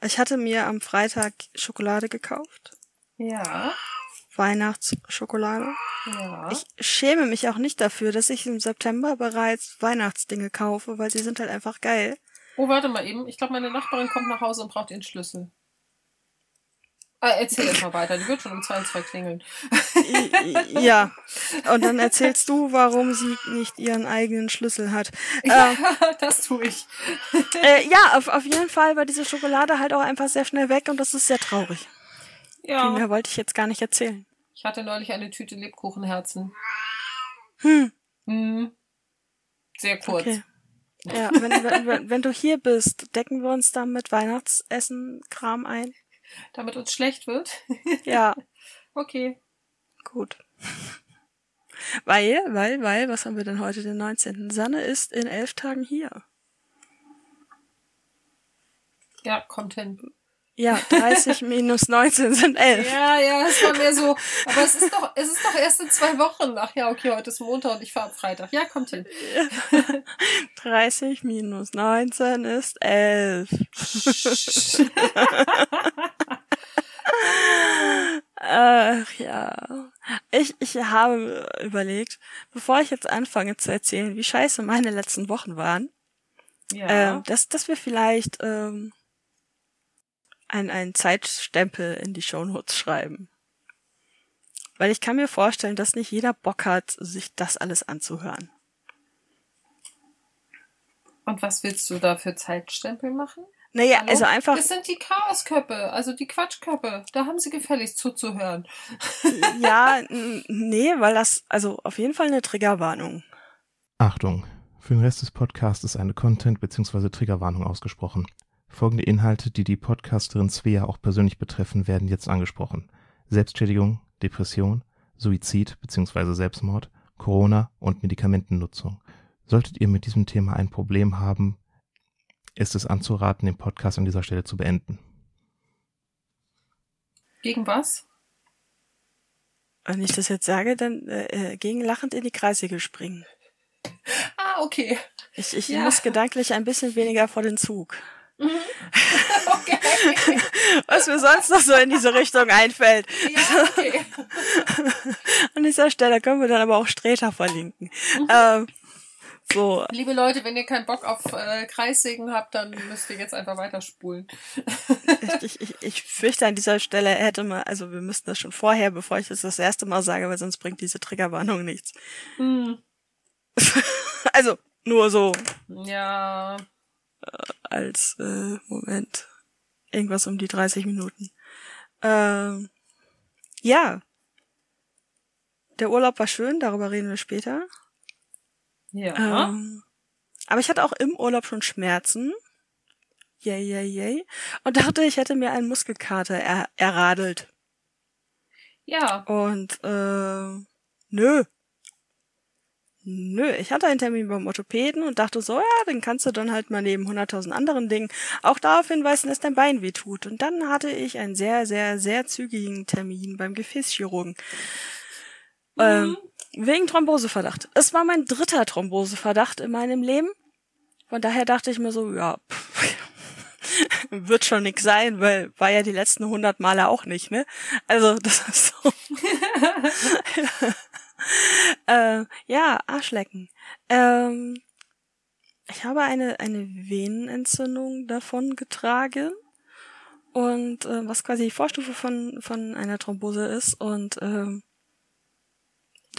Ich hatte mir am Freitag Schokolade gekauft.
Ja,
Weihnachtsschokolade.
ja.
Ich schäme mich auch nicht dafür, dass ich im September bereits Weihnachtsdinge kaufe, weil sie sind halt einfach geil.
oh, warte mal eben. Ich glaube, meine Nachbarin kommt nach Hause und braucht ihren Schlüssel. Ah, erzähl jetzt mal weiter. Die wird schon um zwei, zwei klingeln.
I- i- ja. Und dann erzählst du, warum sie nicht ihren eigenen Schlüssel hat. Äh,
Ja, das tue ich.
äh, ja, auf, auf jeden Fall war diese Schokolade halt auch einfach sehr schnell weg und das ist sehr traurig. Viel
Ja.
mehr wollte ich jetzt gar nicht erzählen.
Ich hatte neulich eine Tüte Lebkuchenherzen.
Hm.
Mhm. Sehr kurz.
Okay. Ja, wenn, wenn, wenn, wenn du hier bist, decken wir uns dann mit Weihnachtsessen-Kram ein?
Damit uns schlecht wird.
Ja,
Okay.
gut. Weil, weil, weil, was haben wir denn heute, den 19. Sanne ist in elf Tagen hier.
Ja, kommt hin.
Ja, 30 minus 19 sind 11.
Ja, ja, es war mehr so. Aber es ist doch, es ist doch erst in zwei Wochen. Ach ja, okay, heute ist Montag und ich fahre am Freitag. Ja, kommt hin.
30 minus 19 ist 11. Ach ja. Ich, ich habe überlegt, bevor ich jetzt anfange zu erzählen, wie scheiße meine letzten Wochen waren,
Ja.
ähm, dass, dass wir vielleicht ähm, ein, einen Zeitstempel in die Shownotes schreiben. Weil ich kann mir vorstellen, dass nicht jeder Bock hat, sich das alles anzuhören.
Und was willst du da für Zeitstempel machen?
Naja,
Hallo?
also einfach,
Das sind die Chaosköppe, also die Quatschköppe. Da haben sie gefälligst zuzuhören.
ja, nee, weil das, also auf jeden Fall eine Triggerwarnung.
Achtung! Für den Rest des Podcasts ist eine Content- bzw. Triggerwarnung ausgesprochen. Folgende Inhalte, die die Podcasterin Svea auch persönlich betreffen, werden jetzt angesprochen. Selbstschädigung, Depression, Suizid bzw. Selbstmord, Corona und Medikamentennutzung. Solltet ihr mit diesem Thema ein Problem haben, ist es anzuraten, den Podcast an dieser Stelle zu beenden.
Gegen was?
Wenn ich das jetzt sage, dann äh, äh gegen lachend in die Kreissäge springen.
Ah, okay.
Ich, ich ja. muss gedanklich ein bisschen weniger vor den Zug. Mhm. Okay. Was mir sonst noch so in diese Richtung einfällt. Ja, okay. An dieser Stelle können wir dann aber auch Streter verlinken. Mhm. Ähm, so.
Liebe Leute, wenn ihr keinen Bock auf äh, Kreissägen habt, dann müsst ihr jetzt einfach weiterspulen.
ich, ich, ich fürchte an dieser Stelle hätte man, also wir müssten das schon vorher, bevor ich das das erste Mal sage, weil sonst bringt diese Triggerwarnung nichts. Mhm. also nur so.
Ja.
Äh, als äh, Moment. Irgendwas um die 30 Minuten. Ähm, ja. Der Urlaub war schön, darüber reden wir später.
Ja. Ähm,
aber ich hatte auch im Urlaub schon Schmerzen. Yay, yay, yay. Und dachte, ich hätte mir einen Muskelkater er erradelt.
Ja.
Und äh, nö. Nö, ich hatte einen Termin beim Orthopäden und dachte so, ja, den kannst du dann halt mal neben hunderttausend anderen Dingen auch darauf hinweisen, dass dein Bein weh tut. Und dann hatte ich einen sehr, sehr, sehr zügigen Termin beim Gefäßchirurgen. Mhm. Ähm, Wegen Thromboseverdacht. Es war mein dritter Thromboseverdacht in meinem Leben. Von daher dachte ich mir so, ja, pff, wird schon nix sein, weil war ja die letzten hundert Male auch nicht, ne? Also das ist so. äh, ja, Arschlecken. Ähm, ich habe eine eine Venenentzündung davon getragen und äh, was quasi die Vorstufe von von einer Thrombose ist und ähm,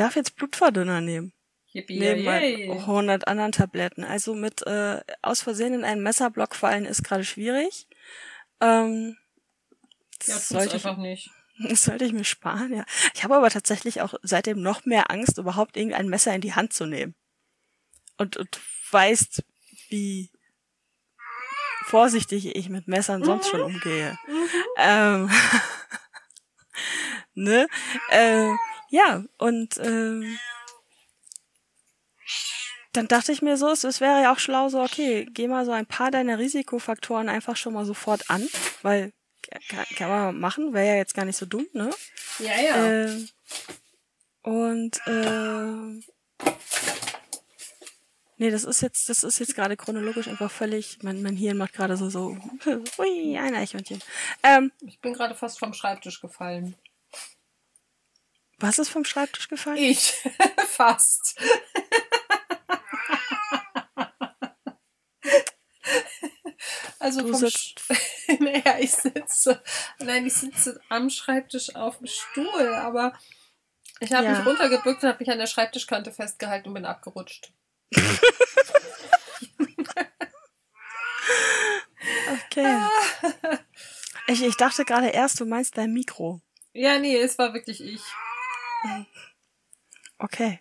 darf jetzt Blutverdünner nehmen.
Yippie, Neben yay.
100 anderen Tabletten. Also mit äh, aus Versehen in einen Messerblock fallen ist gerade schwierig. Ähm,
ja, sollte ich, einfach nicht.
Das sollte ich mir sparen, ja. Ich habe aber tatsächlich auch seitdem noch mehr Angst, überhaupt irgendein Messer in die Hand zu nehmen. Und, und weißt, wie vorsichtig ich mit Messern sonst schon mhm. umgehe. Mhm. Ähm, ne? Äh, ja, und ähm, dann dachte ich mir so, es, es wäre ja auch schlau so, okay, geh mal so ein paar deiner Risikofaktoren einfach schon mal sofort an, weil kann, kann man machen, wäre ja jetzt gar nicht so dumm, ne?
Ja, ja.
Äh, und äh, nee, das ist jetzt, das ist jetzt gerade chronologisch einfach völlig, mein, mein Hirn macht gerade so so, ui, ein Eichhörnchen. Ähm,
ich bin gerade fast vom Schreibtisch gefallen.
Was ist vom Schreibtisch gefallen?
Ich. Fast. also vom Sch naja, ich sitze, nein, ich sitze am Schreibtisch auf dem Stuhl, aber ich habe ja. mich runtergebückt und habe mich an der Schreibtischkante festgehalten und bin abgerutscht.
okay. Ich, ich dachte gerade erst, du meinst dein Mikro.
Ja, nee, es war wirklich ich.
Okay.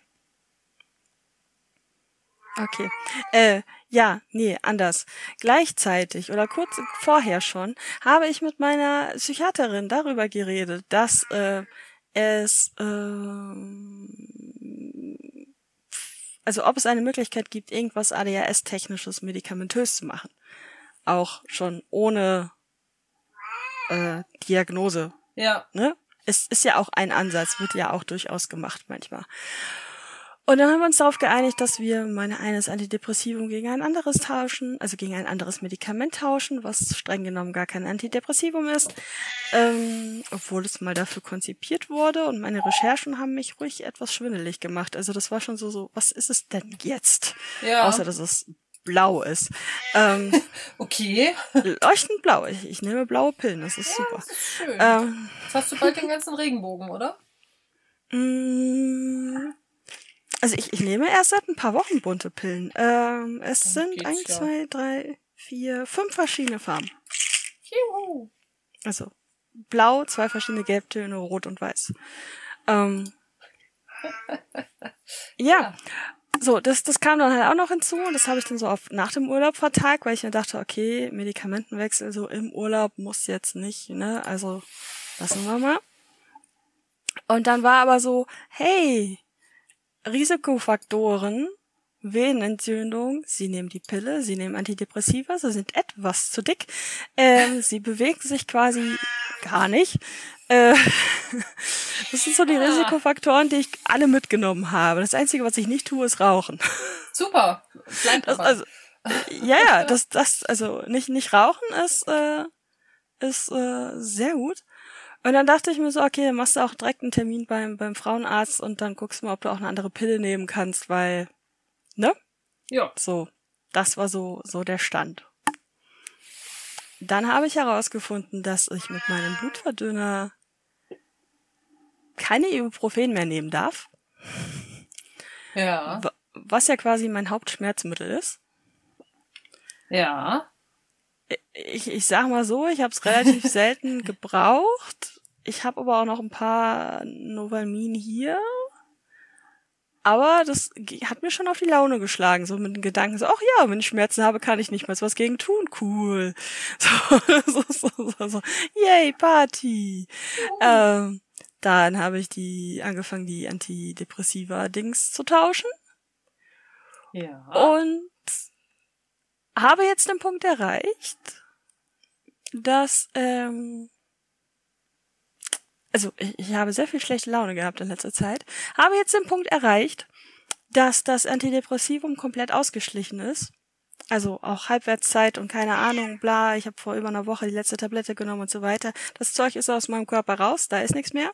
Okay. Äh, ja, nee, anders. Gleichzeitig oder kurz vorher schon habe ich mit meiner Psychiaterin darüber geredet, dass äh, es äh, also ob es eine Möglichkeit gibt, irgendwas ADHS-technisches medikamentös zu machen. Auch schon ohne äh, Diagnose.
Ja.
Ne? Es ist ja auch ein Ansatz, wird ja auch durchaus gemacht manchmal. Und dann haben wir uns darauf geeinigt, dass wir meine eines Antidepressivum gegen ein anderes tauschen, also gegen ein anderes Medikament tauschen, was streng genommen gar kein Antidepressivum ist, ähm, obwohl es mal dafür konzipiert wurde. Und meine Recherchen haben mich ruhig etwas schwindelig gemacht. Also das war schon so, so, was ist es denn jetzt?
Ja.
Außer dass es blau ist. Ähm,
okay.
Leuchtend blau. Ich, ich nehme blaue Pillen, das ist ja, super. Das ist
schön. Ähm, Jetzt hast du bald den ganzen Regenbogen, oder?
Mm, also ich, ich nehme erst seit ein paar Wochen bunte Pillen. Ähm, es Dann sind eins, ja. zwei, drei, vier, fünf verschiedene Farben.
Juhu.
Also blau, zwei verschiedene Gelbtöne, rot und weiß. Ähm, ja. ja. So, das, das kam dann halt auch noch hinzu und das habe ich dann so auf nach dem Urlaub vertagt, weil ich mir dachte, okay, Medikamentenwechsel so im Urlaub muss jetzt nicht, ne? Also lassen wir mal. Und dann war aber so, hey, Risikofaktoren Venenentzündung, sie nehmen die Pille, sie nehmen Antidepressiva, sie sind etwas zu dick, ähm, sie bewegen sich quasi gar nicht. Äh, das sind so die ah. Risikofaktoren, die ich alle mitgenommen habe. Das Einzige, was ich nicht tue, ist rauchen.
Super, bleibt
das, also, Ja, ja, das, das, also nicht, nicht rauchen ist, äh, ist äh, sehr gut. Und dann dachte ich mir so, okay, dann machst du auch direkt einen Termin beim, beim Frauenarzt und dann guckst du mal, ob du auch eine andere Pille nehmen kannst, weil Ne?
Ja.
So, das war so, so der Stand. Dann habe ich herausgefunden, dass ich mit meinem Blutverdünner keine Ibuprofen mehr nehmen darf.
Ja.
Was ja quasi mein Hauptschmerzmittel ist.
Ja.
Ich, ich sag mal so, ich habe es relativ selten gebraucht. Ich habe aber auch noch ein paar Novalmin hier aber das hat mir schon auf die Laune geschlagen, so mit dem Gedanken, so, ach ja, wenn ich Schmerzen habe, kann ich nicht mal was gegen tun, cool. So, so, so, so, so. yay, Party. Uh. Ähm, dann habe ich die angefangen, die Antidepressiva-Dings zu tauschen.
Ja.
Und habe jetzt den Punkt erreicht, dass ähm, also ich, ich habe sehr viel schlechte Laune gehabt in letzter Zeit, habe jetzt den Punkt erreicht, dass das Antidepressivum komplett ausgeschlichen ist. Also auch Halbwertszeit und keine Ahnung, bla, ich habe vor über einer Woche die letzte Tablette genommen und so weiter. Das Zeug ist aus meinem Körper raus, da ist nichts mehr.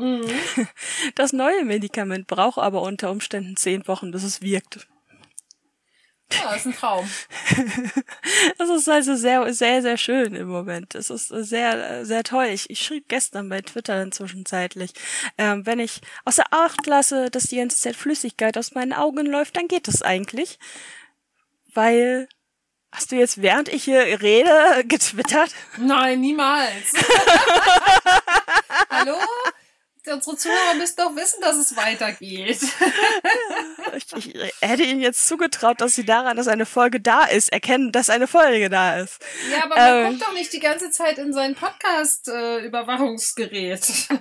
Mhm. Das neue Medikament braucht aber unter Umständen zehn Wochen, bis es wirkt.
Ja, ist ein Traum.
das ist also sehr, sehr, sehr schön im Moment. Es ist sehr, sehr toll. Ich, ich schrieb gestern bei Twitter dann zwischenzeitlich, ähm, wenn ich außer Acht lasse, dass die ganze Zeit Flüssigkeit aus meinen Augen läuft, dann geht das eigentlich. Weil Hast du jetzt, während ich hier rede, getwittert?
Nein, niemals. Hallo? Unsere Zuhörer müssen doch wissen, dass es weitergeht.
ich, ich, hätte ihnen jetzt zugetraut, dass sie daran, dass eine Folge da ist, erkennen, dass eine Folge da ist.
Ja, aber man ähm, guckt doch nicht die ganze Zeit in sein Podcast-Überwachungsgerät.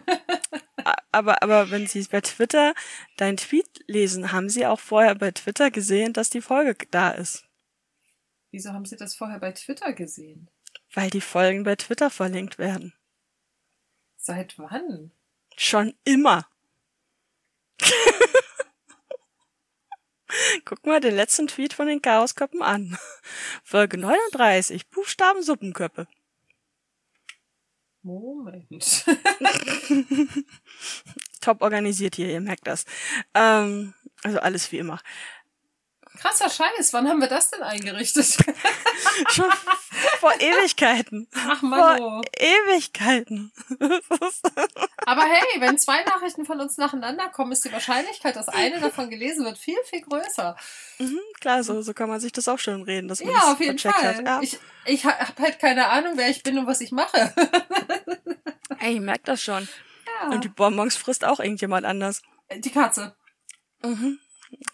Äh, aber, aber wenn sie bei Twitter deinen Tweet lesen, haben sie auch vorher bei Twitter gesehen, dass die Folge da ist.
Wieso haben sie das vorher bei Twitter gesehen?
Weil die Folgen bei Twitter verlinkt werden.
Seit wann?
Schon immer. Guck mal den letzten Tweet von den Chaosköppen an. Folge 39, Buchstaben Suppenköppe.
Moment.
Top organisiert hier, ihr merkt das. Ähm, also alles wie immer.
Krasser Scheiß, wann haben wir das denn eingerichtet?
Schon vor Ewigkeiten.
Ach Mann. Vor
Ewigkeiten.
Aber hey, wenn zwei Nachrichten von uns nacheinander kommen, ist die Wahrscheinlichkeit, dass eine davon gelesen wird, viel, viel größer.
Mhm, klar, so, so kann man sich das auch schon reden, dass man
ja, auf jeden Fall. Ja. Ich, ich habe halt keine Ahnung, wer ich bin und was ich mache.
Ey, ich merke das schon. Ja. Und die Bonbons frisst auch irgendjemand anders.
Die Katze.
Mhm.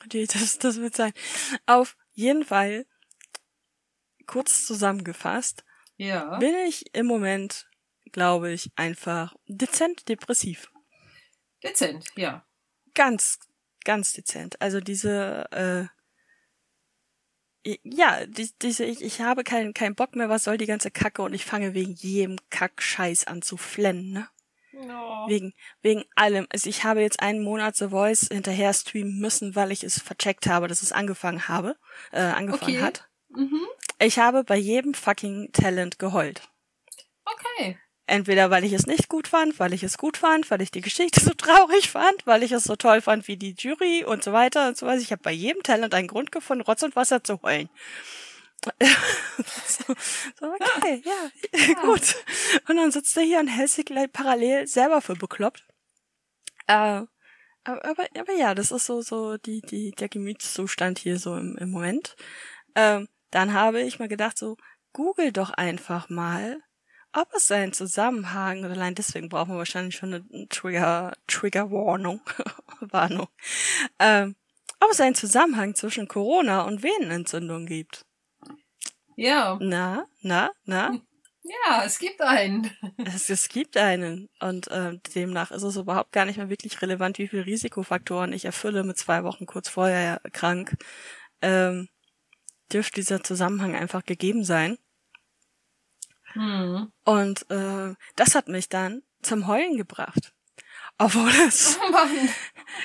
Die, das, das wird sein. Auf jeden Fall, kurz zusammengefasst,
ja.
bin ich im Moment, glaube ich, einfach dezent depressiv.
Dezent, ja.
Ganz, ganz dezent. Also diese, äh, ja, die, diese, ich, ich habe keinen keinen Bock mehr, was soll die ganze Kacke und ich fange wegen jedem Kack-Scheiß an zu flennen, ne?
No.
Wegen, wegen allem. Also ich habe jetzt einen Monat The Voice hinterher streamen müssen, weil ich es vercheckt habe, dass es angefangen habe, äh, angefangen
okay.
hat.
Mhm.
Ich habe bei jedem fucking Talent geheult.
Okay.
Entweder weil ich es nicht gut fand, weil ich es gut fand, weil ich die Geschichte so traurig fand, weil ich es so toll fand wie die Jury und so weiter und so weiter. Ich habe bei jedem Talent einen Grund gefunden, Rotz und Wasser zu heulen so, okay, ja, ja, gut. Und dann sitzt er hier und hält sich gleich parallel selber für bekloppt. Äh, aber, aber, aber ja, das ist so, so die, die, der Gemütszustand hier so im, im Moment. Ähm, dann habe ich mir gedacht, so, google doch einfach mal, ob es einen Zusammenhang, oder allein deswegen brauchen wir wahrscheinlich schon eine Trigger, Trigger Warnung, Warnung, ähm, ob es einen Zusammenhang zwischen Corona und Venenentzündung gibt.
Ja.
Na, na, na?
Ja, es gibt einen.
Es, es gibt einen. Und äh, demnach ist es überhaupt gar nicht mehr wirklich relevant, wie viele Risikofaktoren ich erfülle mit zwei Wochen kurz vorher krank. Ähm, dürfte dieser Zusammenhang einfach gegeben sein.
Hm.
Und äh, das hat mich dann zum Heulen gebracht. Obwohl es
Oh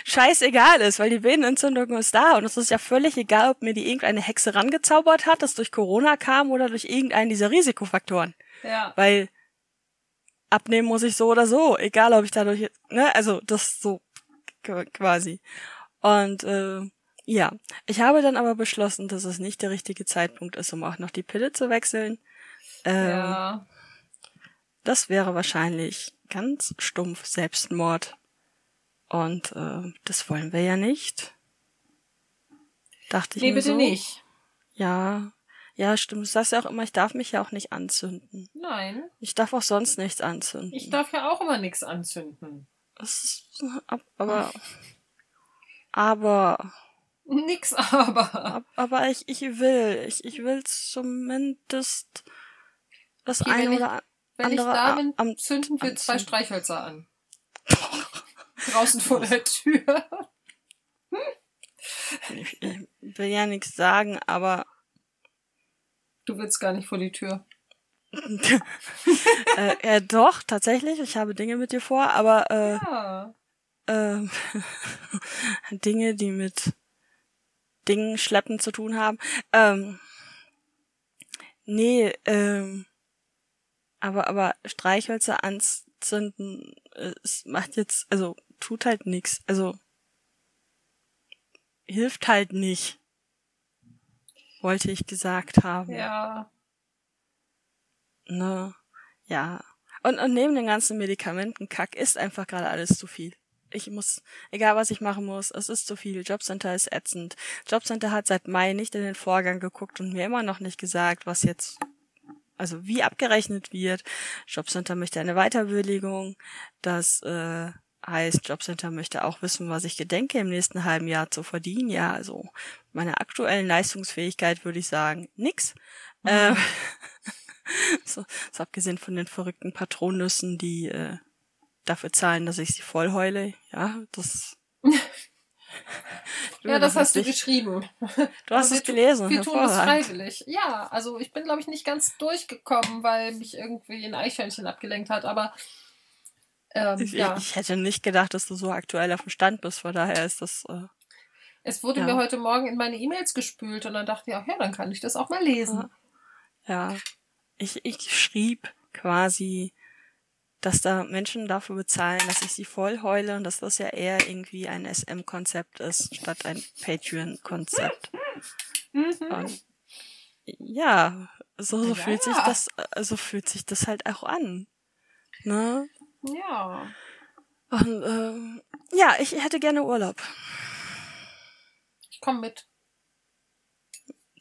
scheißegal ist, weil die Venenentzündung ist da und es ist ja völlig egal, ob mir die irgendeine Hexe rangezaubert hat, das durch Corona kam oder durch irgendeinen dieser Risikofaktoren.
Ja.
Weil abnehmen muss ich so oder so, egal ob ich dadurch, ne, also das so qu- quasi. Und äh, ja, ich habe dann aber beschlossen, dass es nicht der richtige Zeitpunkt ist, um auch noch die Pille zu wechseln. Ähm,
Ja.
Das wäre wahrscheinlich ganz stumpf Selbstmord. Und äh, das wollen wir ja nicht. Dachte ich
Nee,
mir
bitte
so.
nicht.
Ja, ja, stimmt. Du sagst ja auch immer, ich darf mich ja auch nicht anzünden.
Nein.
Ich darf auch sonst nichts anzünden.
Ich darf ja auch immer nichts anzünden.
Das ist, ab- aber, aber,
Nix aber.
ab- aber ich, ich will, ich, ich will zumindest das
wenn
eine oder
Wenn ich
andere
Damen
am-
zünden, wir zwei. Streichhölzer an. Draußen vor der Tür.
ich, ich will ja nichts sagen, aber
Du willst gar nicht vor die Tür.
äh, äh, doch, tatsächlich, ich habe Dinge mit dir vor, aber äh,
Ja.
ähm, Dinge, die mit Dingen schleppen zu tun haben. Ähm, nee, ähm, aber aber Streichhölzer anzünden, äh, es macht jetzt, also tut halt nix, also hilft halt nicht. Wollte ich gesagt haben.
Ja.
Ne, ja. Und, und neben den ganzen Medikamentenkack ist einfach gerade alles zu viel. Ich muss, egal was ich machen muss, es ist zu viel. Jobcenter ist ätzend. Jobcenter hat seit Mai nicht in den Vorgang geguckt und mir immer noch nicht gesagt, was jetzt, also wie abgerechnet wird. Jobcenter möchte eine Weiterbewilligung. Das äh, heißt, Jobcenter möchte auch wissen, was ich gedenke im nächsten halben Jahr zu verdienen. Ja, also meiner aktuellen Leistungsfähigkeit würde ich sagen, nix. Ähm, so, so abgesehen von den verrückten Patronüssen, die äh, dafür zahlen, dass ich sie voll heule. Ja, das.
Ja, das hast du geschrieben.
Du hast
Aber
es gelesen.
Wir tun das
hervorragend.
freiwillig. Ja, also ich bin, glaube ich, nicht ganz durchgekommen, weil mich irgendwie ein Eichhörnchen abgelenkt hat, aber ähm,
Ich,
ja.
ich hätte nicht gedacht, dass du so aktuell auf dem Stand bist, von daher ist das. Äh,
Es wurde
Ja.
mir heute Morgen in meine E-Mails gespült und dann dachte ich, ach ja, dann kann ich das auch mal lesen.
ja. Ich, ich schrieb quasi, dass da Menschen dafür bezahlen, dass ich sie voll heule und dass das ja eher irgendwie ein SM-Konzept ist, statt ein Patreon-Konzept.
Mhm.
Und ja, so, so
Ja,
fühlt sich
ja.
das, so fühlt sich das halt auch an. Ne?
Ja.
Und ähm, ja, ich hätte gerne Urlaub.
Ich komme mit.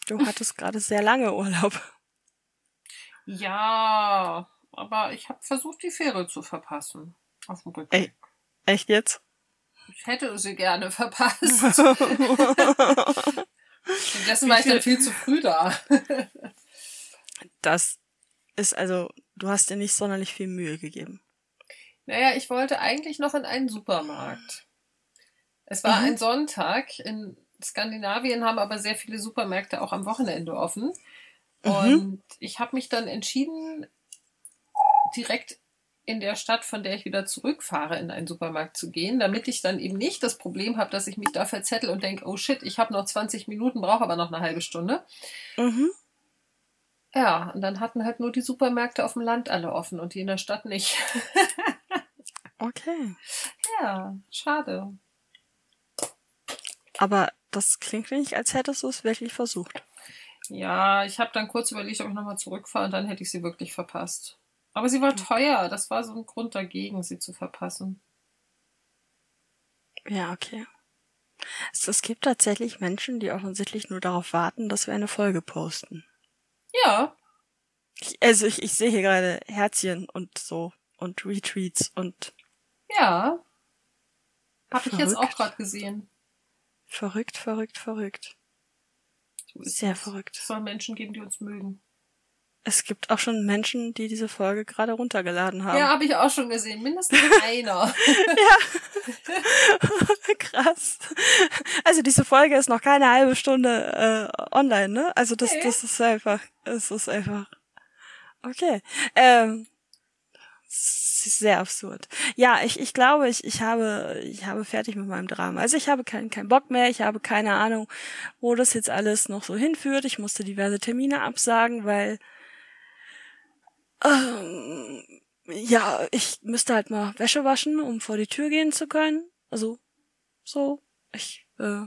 Du hattest gerade sehr lange Urlaub.
Ja, aber ich habe versucht, die Fähre zu verpassen. Auf dem Rückweg.
Ey. Echt jetzt?
Ich hätte sie gerne verpasst. Stattdessen war ich dann viel zu früh da.
Das ist also, du hast dir nicht sonderlich viel Mühe gegeben.
Naja, ich wollte eigentlich noch in einen Supermarkt. Es war
Mhm.
ein Sonntag. In Skandinavien haben aber sehr viele Supermärkte auch am Wochenende offen.
Mhm.
Und ich habe mich dann entschieden, direkt in der Stadt, von der ich wieder zurückfahre, in einen Supermarkt zu gehen, damit ich dann eben nicht das Problem habe, dass ich mich da verzettel und denke, oh shit, ich habe noch 20 Minuten, brauche aber noch eine halbe Stunde.
Mhm.
Ja, und dann hatten halt nur die Supermärkte auf dem Land alle offen und die in der Stadt nicht.
Okay.
ja, schade.
Aber das klingt nicht, als hättest du es wirklich versucht.
Ja, ich habe dann kurz überlegt, ob ich nochmal zurückfahre und dann hätte ich sie wirklich verpasst. Aber sie war teuer. Das war so ein Grund dagegen, sie zu verpassen.
Ja, okay. Es, es gibt tatsächlich Menschen, die offensichtlich nur darauf warten, dass wir eine Folge posten.
Ja,
Ich, also ich, ich sehe hier gerade Herzchen und so und Retweets und
ja. Habe ich jetzt auch
Verrückt.
gerade gesehen.
Es gibt auch schon Menschen, die diese Folge gerade runtergeladen haben.
Ja, habe ich auch schon gesehen. Mindestens einer.
ja. Krass. Also diese Folge ist noch keine halbe Stunde äh, online, ne? Also das,
Nee.
das ist einfach, es ist einfach. Okay. Ähm, es sehr absurd. Ja, ich, ich glaube, ich, ich habe, ich habe fertig mit meinem Drama. Also ich habe keinen keinen Bock mehr. Ich habe keine Ahnung, wo das jetzt alles noch so hinführt. Ich musste diverse Termine absagen, weil ähm, ja, ich müsste halt mal Wäsche waschen, um vor die Tür gehen zu können. Also so, ich äh,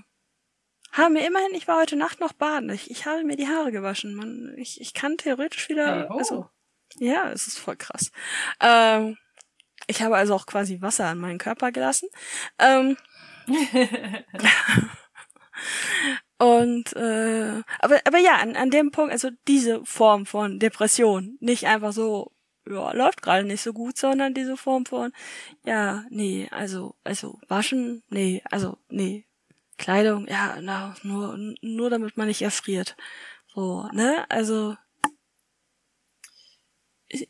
habe mir immerhin, ich war heute Nacht noch baden. Ich, ich habe mir die Haare gewaschen. Man, ich, ich kann theoretisch wieder,
oh.
also ja, es ist voll krass. Ähm, ich habe also auch quasi Wasser an meinen Körper gelassen. Ähm, und äh, aber aber ja, an, an dem Punkt, also diese Form von Depression, nicht einfach so, ja, läuft gerade nicht so gut, sondern diese Form von, ja, nee, also also waschen, nee, also nee, Kleidung, ja, na, nur nur damit man nicht erfriert. So, ne? Also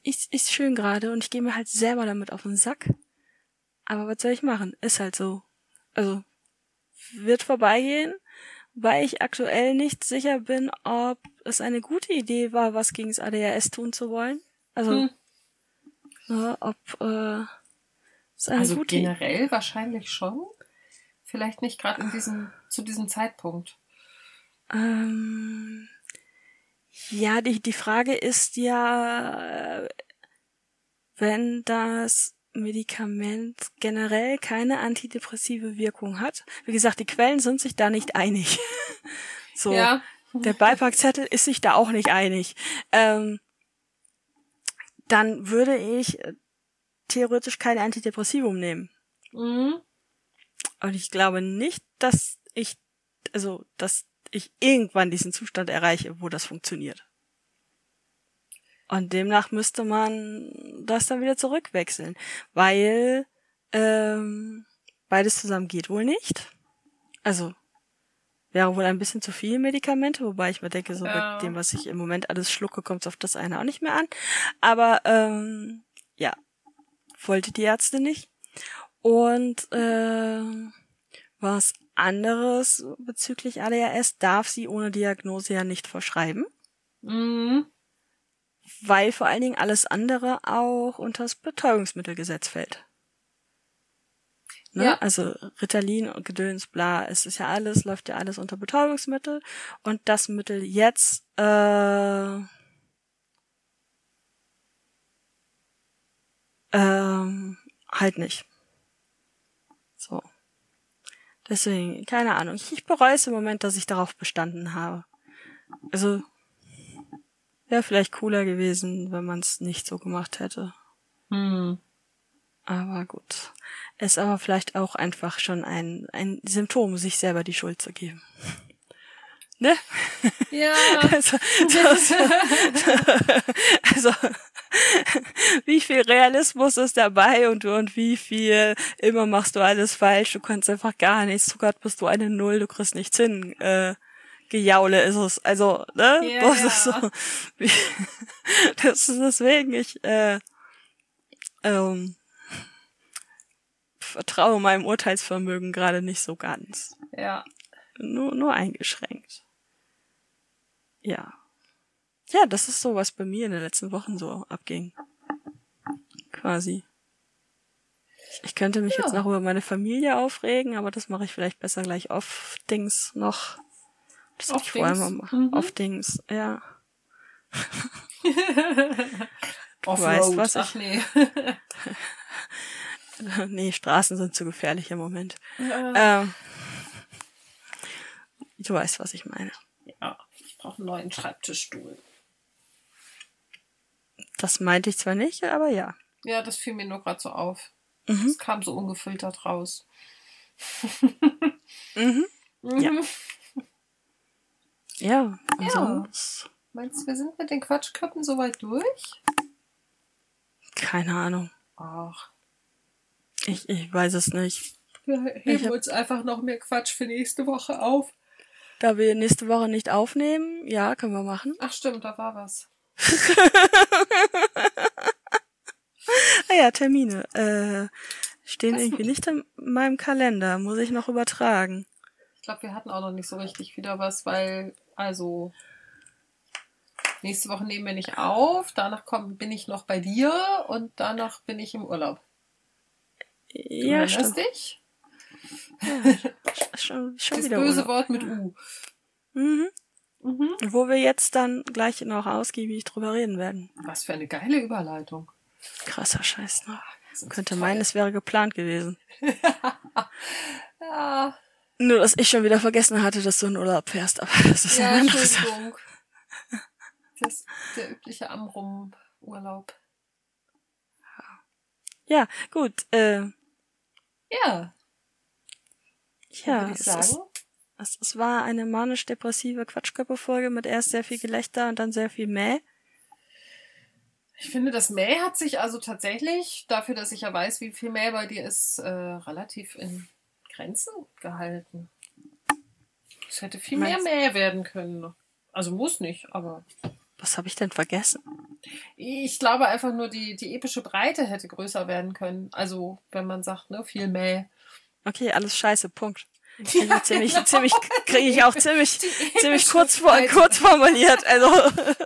ist, ist, schön gerade und ich gehe mir halt selber damit auf den Sack. Aber was soll ich machen? Ist halt so. Also wird vorbeigehen, weil ich aktuell nicht sicher bin, ob es eine gute Idee war, was gegen das ADHS tun zu wollen. Also,
Hm.
ja, ob äh, es eine
Also
gute Idee
generell wahrscheinlich schon. Vielleicht nicht gerade in diesem, zu diesem Zeitpunkt.
Ähm, ja, die, die Frage ist ja, äh, wenn das Medikament generell keine antidepressive Wirkung hat. Wie gesagt, die Quellen sind sich da nicht einig. so.
Ja.
Der Beipackzettel ist sich da auch nicht einig. Ähm, dann würde ich äh, theoretisch kein Antidepressivum nehmen.
Mhm.
Und ich glaube nicht, dass ich, also, dass ich irgendwann diesen Zustand erreiche, wo das funktioniert. Und demnach müsste man das dann wieder zurückwechseln, weil ähm, beides zusammen geht wohl nicht. Also wäre wohl ein bisschen zu viel Medikamente, wobei ich mir denke, so
Ja.
mit dem, was ich im Moment alles schlucke, kommt es auf das eine auch nicht mehr an. Aber ähm, ja, wollte die Ärzte nicht. Und ähm, was anderes bezüglich ADHS darf sie ohne Diagnose ja nicht verschreiben,
Mhm.
Weil vor allen Dingen alles andere auch unter das Betäubungsmittelgesetz fällt. Ne?
Ja.
Also Ritalin und Gedöns, bla, es ist ja alles, läuft ja alles unter Betäubungsmittel und das Mittel jetzt äh, ähm, halt nicht. So. Deswegen, keine Ahnung. Ich, ich bereue es im Moment, dass ich darauf bestanden habe. Also, wäre vielleicht cooler gewesen, wenn man es nicht so gemacht hätte.
Hm.
Aber gut. Ist aber vielleicht auch einfach schon ein, ein Symptom, sich selber die Schuld zu geben. Ne?
Ja.
Also, das, also wie viel Realismus ist dabei und, und wie viel immer machst du alles falsch, du kannst einfach gar nichts, zu Gott bist du eine Null, du kriegst nichts hin. Äh, Gejaule ist es. Also, ne?
Ja,
das ist so. Das ist deswegen, ich äh, ähm, vertraue meinem Urteilsvermögen gerade nicht so ganz.
Ja.
Nur, nur eingeschränkt. Ja. Ja, das ist so, was bei mir in den letzten Wochen so abging. Quasi. Ich könnte mich
Ja.
jetzt noch über meine Familie aufregen, aber das mache ich vielleicht besser gleich off Dings noch. Das mal
Off-Dings?
machen.
Mhm.
Off Dings, ja.
Offroad.
weißt, was ich-
Ach nee.
nee, Straßen sind zu gefährlich im Moment.
ja.
Ähm, du weißt, was ich meine.
ja. Ich brauche einen neuen Schreibtischstuhl.
Das meinte ich zwar nicht, aber ja.
Ja, das fiel mir nur gerade so auf.
Mhm.
Es kam so ungefiltert raus.
Mhm.
Mhm.
Ja, und
Ja.
sonst?
Meinst du, wir sind mit den Quatschköppen soweit durch?
Keine Ahnung.
Ach,
Ich, ich weiß es nicht.
wir
Ich
heben
hab-
uns einfach noch mehr Quatsch für nächste Woche auf.
Da wir nächste Woche nicht aufnehmen, ja, können wir machen.
Ach stimmt, da war was.
ah ja, Termine. Äh, stehen irgendwie nicht in meinem Kalender. Muss ich noch übertragen.
Ich glaube, wir hatten auch noch nicht so richtig wieder was, weil, also, nächste Woche nehmen wir nicht auf. Danach komm, bin ich noch bei dir und danach bin ich im Urlaub. Du
Ja,
erinnerst
stimmt.
dich?
Schon, schon
Das
wieder
böse
Urlaub.
Wort mit U.
Mhm.
Mhm.
Wo wir jetzt dann gleich noch ausgiebig drüber reden werden.
Was für eine geile Überleitung.
Krasser Scheiß, ne?
Ist
Könnte
toll.
meinen, es wäre geplant gewesen.
Ja,
Nur, dass ich schon wieder vergessen hatte, dass du in Urlaub fährst, aber das ist
ja
eine andere Sache.
Das ist der übliche Amrum-Urlaub.
Ja, gut, äh,
Ja,
ja, es, ist, es, es war eine manisch-depressive Quatschkörperfolge mit erst sehr viel Gelächter und dann sehr viel Mäh.
Ich finde, das Mäh hat sich also tatsächlich, dafür, dass ich ja weiß, wie viel Mäh bei dir ist, äh, relativ in Grenzen gehalten. Es hätte viel mehr Mäh werden können. Also muss nicht, aber
Was habe ich denn vergessen?
ich glaube einfach nur, die, die epische Breite hätte größer werden können. Also, wenn man sagt, ne, viel Mäh.
Okay, alles scheiße, Punkt. Krieg ich ziemlich, ziemlich, kriege ich auch ziemlich,
Die
ziemlich kurz, vor, kurz formuliert. Also,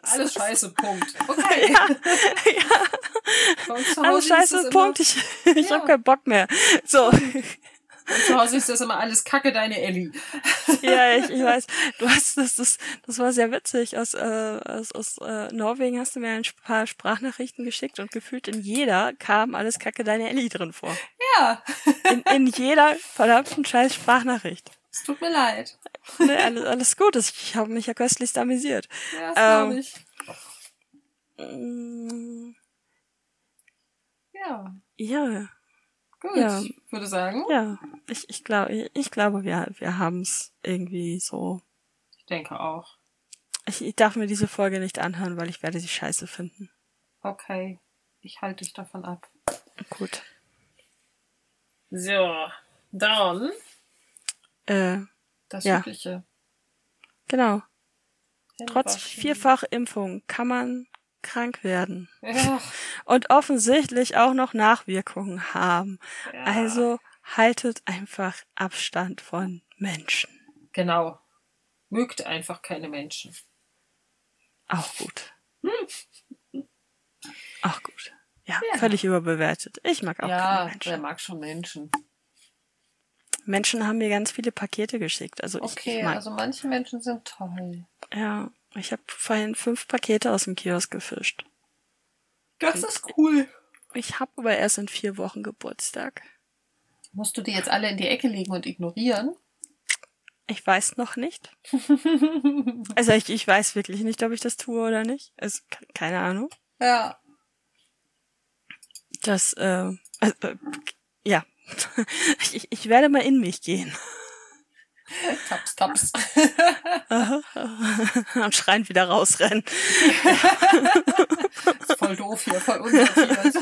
Alles scheiße, Punkt. Okay.
ja,
Hause
alles scheiße, Punkt.
Immer,
Ich, ich
Ja.
hab keinen Bock mehr. So,
zu Hause ist das immer alles Kacke, deine Elli.
ja, ich, ich weiß. Du hast das, das, das war sehr witzig. Aus, äh, aus, aus äh, Norwegen hast du mir ein paar Sprachnachrichten geschickt und gefühlt in jeder kam alles Kacke deine Ellie drin vor.
Ja,
In, in jeder verdammten scheiß Sprachnachricht.
es tut mir leid.
Ne, alles, alles gut. Ich habe mich ja köstlichst amüsiert.
Ja, das
Ähm,
glaube ich.
Mm,
Ja,
Ja,
gut.
Ja.
Ich würde sagen,
ja. Ich, ich glaube, ich, ich glaube, wir, wir haben es irgendwie so.
ich denke auch.
Ich, ich darf mir diese Folge nicht anhören, weil ich werde sie scheiße finden.
Okay, ich halte dich davon ab.
Gut.
So, dann
Äh,
das
Ja.
übliche.
genau. Trotz
Händewaschen.
Vierfachimpfung kann man krank werden.
Ja,
Und offensichtlich auch noch Nachwirkungen haben.
ja.
Also haltet einfach Abstand von Menschen.
Genau. Mögt einfach keine Menschen.
Auch gut. Auch gut. Ja,
Ja.
völlig überbewertet. Ich mag auch
ja,
keine Menschen.
mag schon Menschen?
Menschen haben mir ganz viele Pakete geschickt. Also ich,
Okay,
ich mag,
also manche Menschen sind toll.
ja, ich habe vorhin fünf Pakete aus dem Kiosk gefischt.
Das ist cool.
Ich habe aber erst in vier Wochen Geburtstag.
Musst du die jetzt alle in die Ecke legen und ignorieren?
Ich weiß noch nicht. Also ich, ich weiß wirklich nicht, ob ich das tue oder nicht. Also ke- keine Ahnung.
Ja.
Das, äh, äh, äh, ja. Ich, ich werde mal in mich gehen.
Taps, taps.
Und schreien wieder rausrennen.
ist voll doof hier, voll unsortiert.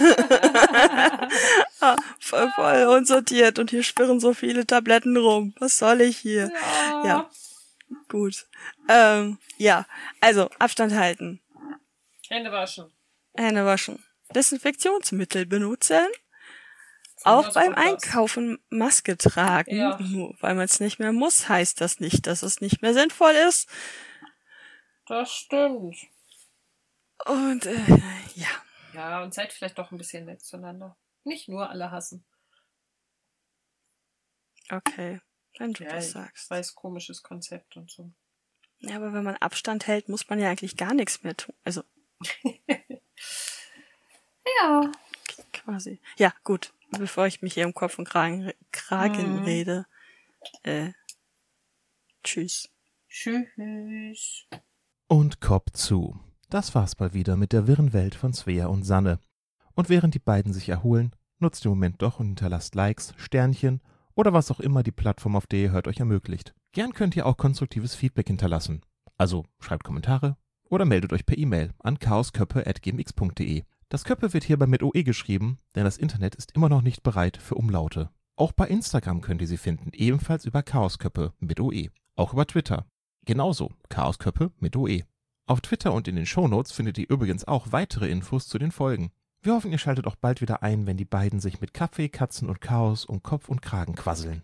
Ah, voll, voll unsortiert und hier schwirren so viele Tabletten rum. Was soll ich hier? Ja. Gut. Ähm, ja, also Abstand halten,
Hände waschen.
Hände waschen, Desinfektionsmittel benutzen, auch beim. Einkaufen Maske tragen.
Ja.
Nur weil man es nicht mehr muss, heißt das nicht, dass es nicht mehr sinnvoll ist.
Das stimmt.
Und äh, ja,
Ja, und seid vielleicht doch ein bisschen nett zueinander. Nicht nur alle hassen.
okay, wenn du
Ja,
das sagst.
weiß, komisches Konzept und so.
Ja, aber wenn man Abstand hält, muss man ja eigentlich gar nichts mehr tun. Also
Ja.
quasi. Ja, gut. Bevor ich mich hier im Kopf und Kragen, Kragen
Mhm.
rede. Äh, tschüss.
Tschüss.
Und Kopf zu. Das war's mal wieder mit der wirren Welt von Svea und Sanne. Und während die beiden sich erholen, nutzt den Moment doch und hinterlasst Likes, Sternchen oder was auch immer die Plattform, auf der ihr hört, euch ermöglicht. Gern könnt ihr auch konstruktives Feedback hinterlassen. Also schreibt Kommentare oder meldet euch per E-Mail an chaosköppe.gmx.de. Das Köppe wird hierbei mit OE geschrieben, denn das Internet ist immer noch nicht bereit für Umlaute. Auch bei Instagram könnt ihr sie finden, ebenfalls über Chaosköppe mit OE. Auch über Twitter. Genauso Chaosköppe mit OE. Auf Twitter und in den Shownotes findet ihr übrigens auch weitere Infos zu den Folgen. Wir hoffen, ihr schaltet auch bald wieder ein, wenn die beiden sich mit Kaffee, Katzen und Chaos um Kopf und Kragen quasseln.